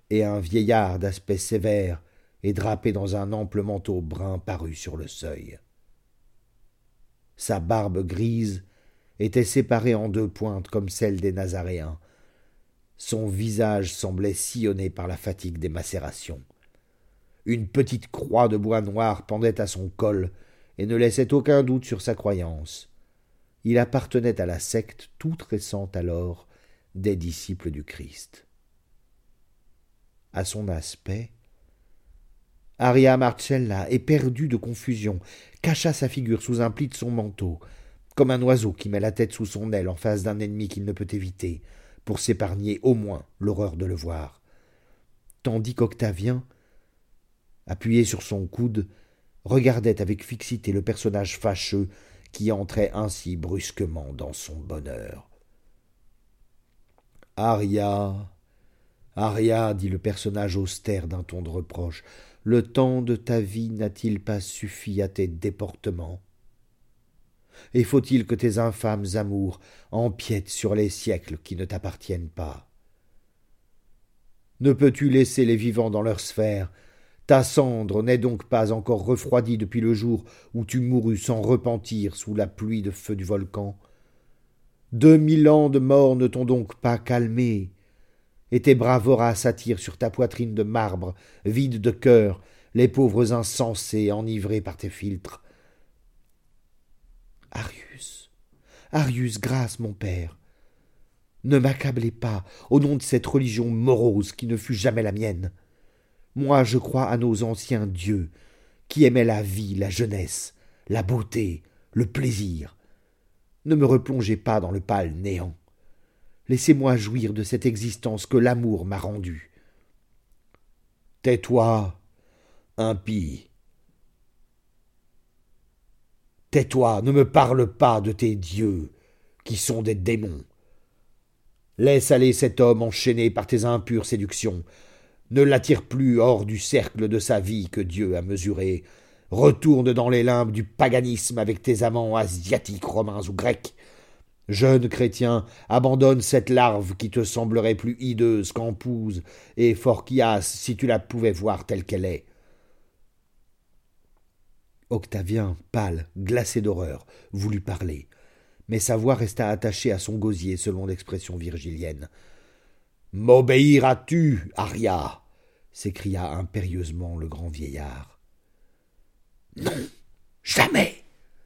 S1: et un vieillard d'aspect sévère et drapé dans un ample manteau brun parut sur le seuil. Sa barbe grise était séparée en deux pointes comme celle des Nazaréens. Son visage semblait sillonné par la fatigue des macérations. Une petite croix de bois noir pendait à son col et ne laissait aucun doute sur sa croyance. Il appartenait à la secte toute récente alors des disciples du Christ. À son aspect, Aria Marcella, éperdue de confusion, cacha sa figure sous un pli de son manteau, comme un oiseau qui met la tête sous son aile en face d'un ennemi qu'il ne peut éviter, pour s'épargner au moins l'horreur de le voir. Tandis qu'Octavien, appuyé sur son coude, regardait avec fixité le personnage fâcheux qui entrait ainsi brusquement dans son bonheur. Aria, Aria, dit le personnage austère d'un ton de reproche, le temps de ta vie n'a-t-il pas suffi à tes déportements? Et faut-il que tes infâmes amours empiètent sur les siècles qui ne t'appartiennent pas? Ne peux-tu laisser les vivants dans leur sphère? Ta cendre n'est donc pas encore refroidie depuis le jour où tu mourus sans repentir sous la pluie de feu du volcan? Deux mille ans de mort ne t'ont donc pas calmé, et tes bras voraces attirent sur ta poitrine de marbre, vide de cœur, les pauvres insensés enivrés par tes philtres. Arius, Arius, grâce, mon père. Ne m'accablez pas au nom de cette religion morose qui ne fut jamais la mienne. Moi je crois à nos anciens dieux, qui aimaient la vie, la jeunesse, la beauté, le plaisir. Ne me replongez pas dans le pâle néant. Laissez-moi jouir de cette existence que l'amour m'a rendue. Tais-toi, impie. Tais-toi, ne me parle pas de tes dieux, qui sont des démons. Laisse aller cet homme enchaîné par tes impures séductions. Ne l'attire plus hors du cercle de sa vie que Dieu a mesuré. Retourne dans les limbes du paganisme avec tes amants asiatiques, romains ou grecs. Jeune chrétien, abandonne cette larve qui te semblerait plus hideuse qu'empouse et Forquias si tu la pouvais voir telle qu'elle est. Octavien, pâle, glacé d'horreur, voulut parler, mais sa voix resta attachée à son gosier selon l'expression virgilienne. M'obéiras-tu, Aria? s'écria impérieusement le grand vieillard. Non, jamais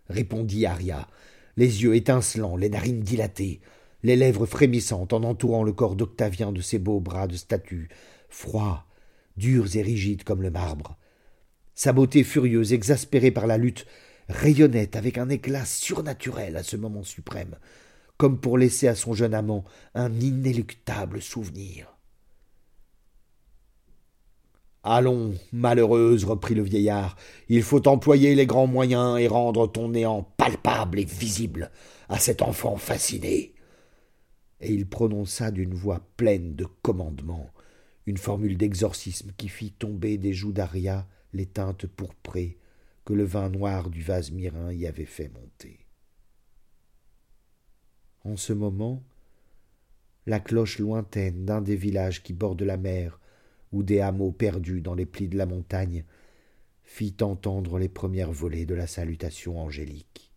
S1: répondit Aria, les yeux étincelants, les narines dilatées, les lèvres frémissantes en entourant le corps d'Octavien de ses beaux bras de statue, froids, durs et rigides comme le marbre. Sa beauté furieuse, exaspérée par la lutte, rayonnait avec un éclat surnaturel à ce moment suprême, comme pour laisser à son jeune amant un inéluctable souvenir. Allons, malheureuse, reprit le vieillard, il faut employer les grands moyens et rendre ton néant palpable et visible à cet enfant fasciné. Et il prononça d'une voix pleine de commandement une formule d'exorcisme qui fit tomber des joues d'Aria les teintes pourprées que le vin noir du vase mirin y avait fait monter. En ce moment, la cloche lointaine d'un des villages qui bordent la mer ou des hameaux perdus dans les plis de la montagne fit entendre les premières volées de la salutation angélique.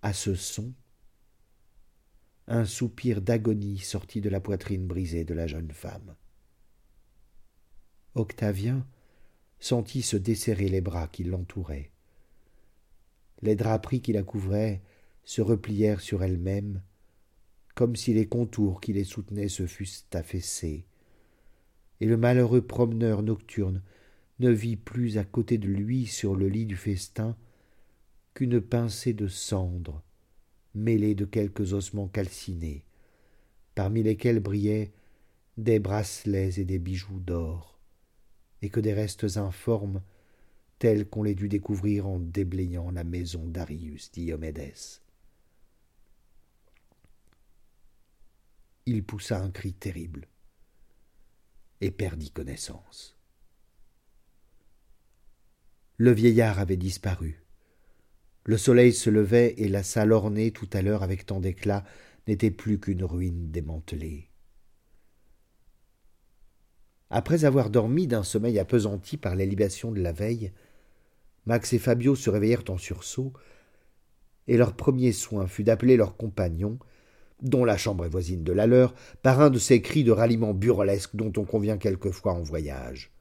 S1: À ce son, un soupir d'agonie sortit de la poitrine brisée de la jeune femme. Octavien sentit se desserrer les bras qui l'entouraient. Les draperies qui la couvraient se replièrent sur elles-mêmes, comme si les contours qui les soutenaient se fussent affaissés, et le malheureux promeneur nocturne ne vit plus à côté de lui sur le lit du festin qu'une pincée de cendre mêlée de quelques ossements calcinés, parmi lesquels brillaient des bracelets et des bijoux d'or, et que des restes informes, tels qu'on les dut découvrir en déblayant la maison d'Arius Diomédès. Il poussa un cri terrible et perdit connaissance. Le vieillard avait disparu. Le soleil se levait et la salle ornée tout à l'heure avec tant d'éclat n'était plus qu'une ruine démantelée. Après avoir dormi d'un sommeil appesanti par les libations de la veille, Max et Fabio se réveillèrent en sursaut, et leur premier soin fut d'appeler leur compagnon, dont la chambre est voisine de la leur, par un de ces cris de ralliement burlesques dont on convient quelquefois en voyage.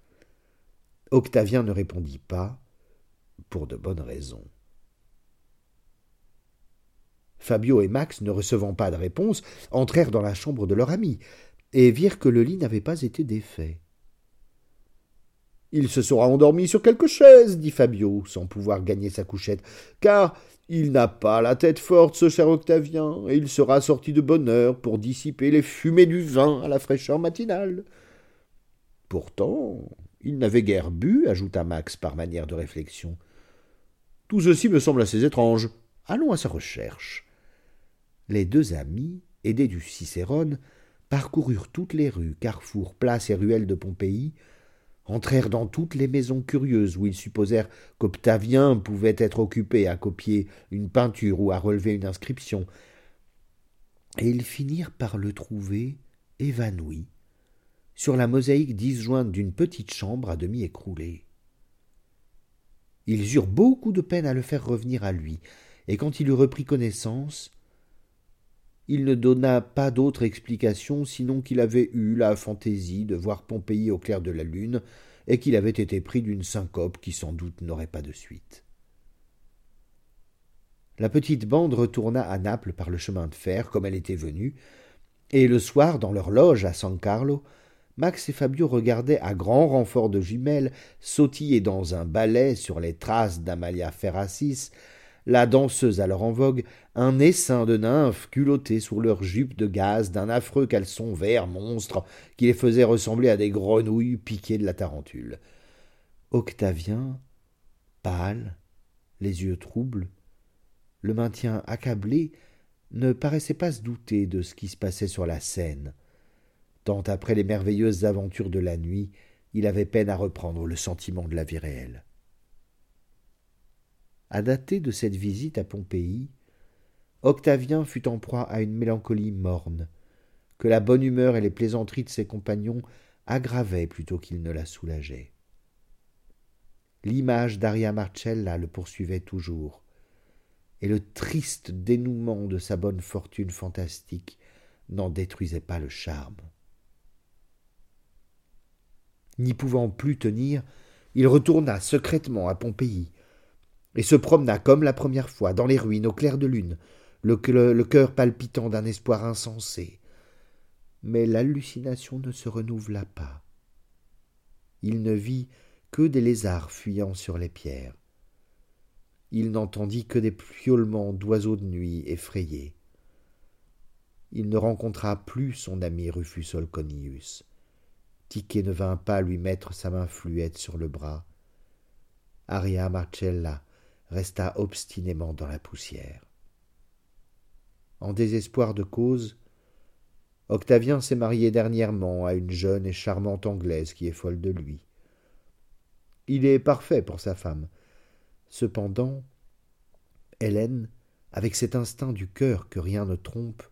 S1: Octavien ne répondit pas, pour de bonnes raisons. Fabio et Max, ne recevant pas de réponse, entrèrent dans la chambre de leur ami, et virent que le lit n'avait pas été défait. Il se sera endormi sur quelque chaise, dit Fabio, sans pouvoir gagner sa couchette, car il n'a pas la tête forte, ce cher Octavien, et il sera sorti de bonne heure pour dissiper les fumées du vin à la fraîcheur matinale. Pourtant, il n'avait guère bu, ajouta Max par manière de réflexion. Tout ceci me semble assez étrange. Allons à sa recherche. Les deux amis, aidés du Cicérone, parcoururent toutes les rues, carrefours, places et ruelles de Pompéi, entrèrent dans toutes les maisons curieuses où ils supposèrent qu'Octavien pouvait être occupé à copier une peinture ou à relever une inscription, et ils finirent par le trouver évanoui sur la mosaïque disjointe d'une petite chambre à demi écroulée. Ils eurent beaucoup de peine à le faire revenir à lui, et quand il eut repris connaissance, il ne donna pas d'autre explication sinon qu'il avait eu la fantaisie de voir Pompéi au clair de la lune, et qu'il avait été pris d'une syncope qui sans doute n'aurait pas de suite. La petite bande retourna à Naples par le chemin de fer, comme elle était venue, et le soir, dans leur loge à San Carlo, Max et Fabio regardaient à grand renfort de jumelles sautiller dans un ballet sur les traces d'Amalia Ferracis la danseuse alors en vogue, un essaim de nymphes culottées sous leurs jupes de gaz d'un affreux caleçon vert monstre qui les faisait ressembler à des grenouilles piquées de la tarentule. Octavien, pâle, les yeux troubles, le maintien accablé, ne paraissait pas se douter de ce qui se passait sur la scène, tant après les merveilleuses aventures de la nuit, il avait peine à reprendre le sentiment de la vie réelle. À dater de cette visite à Pompéi, Octavien fut en proie à une mélancolie morne, que la bonne humeur et les plaisanteries de ses compagnons aggravaient plutôt qu'ils ne la soulageaient. L'image d'Aria Marcella le poursuivait toujours, et le triste dénouement de sa bonne fortune fantastique n'en détruisait pas le charme. N'y pouvant plus tenir, il retourna secrètement à Pompéi, et se promena comme la première fois dans les ruines au clair de lune, le, cœur palpitant d'un espoir insensé. Mais l'hallucination ne se renouvela pas. Il ne vit que des lézards fuyant sur les pierres. Il n'entendit que des piaulements d'oiseaux de nuit effrayés. Il ne rencontra plus son ami Rufus Olconius. Tiquet ne vint pas lui mettre sa main fluette sur le bras. Aria Marcella resta obstinément dans la poussière. En désespoir de cause, Octavien s'est marié dernièrement à une jeune et charmante Anglaise qui est folle de lui. Il est parfait pour sa femme. Cependant, Hélène, avec cet instinct du cœur que rien ne trompe,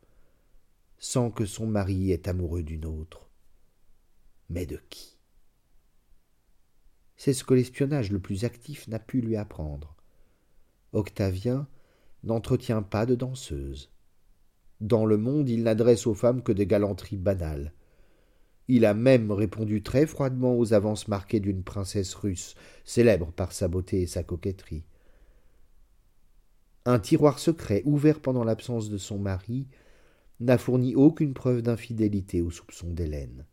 S1: sent que son mari est amoureux d'une autre. Mais de qui? C'est ce que l'espionnage le plus actif n'a pu lui apprendre. Octavien n'entretient pas de danseuse. Dans le monde, il n'adresse aux femmes que des galanteries banales. Il a même répondu très froidement aux avances marquées d'une princesse russe, célèbre par sa beauté et sa coquetterie. Un tiroir secret, ouvert pendant l'absence de son mari, n'a fourni aucune preuve d'infidélité aux soupçons d'Hélène.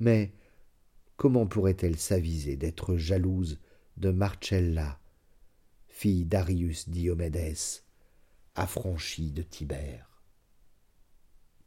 S1: Mais comment pourrait-elle s'aviser d'être jalouse de Marcella, fille d'Arius Diomédès, affranchi de Tibère.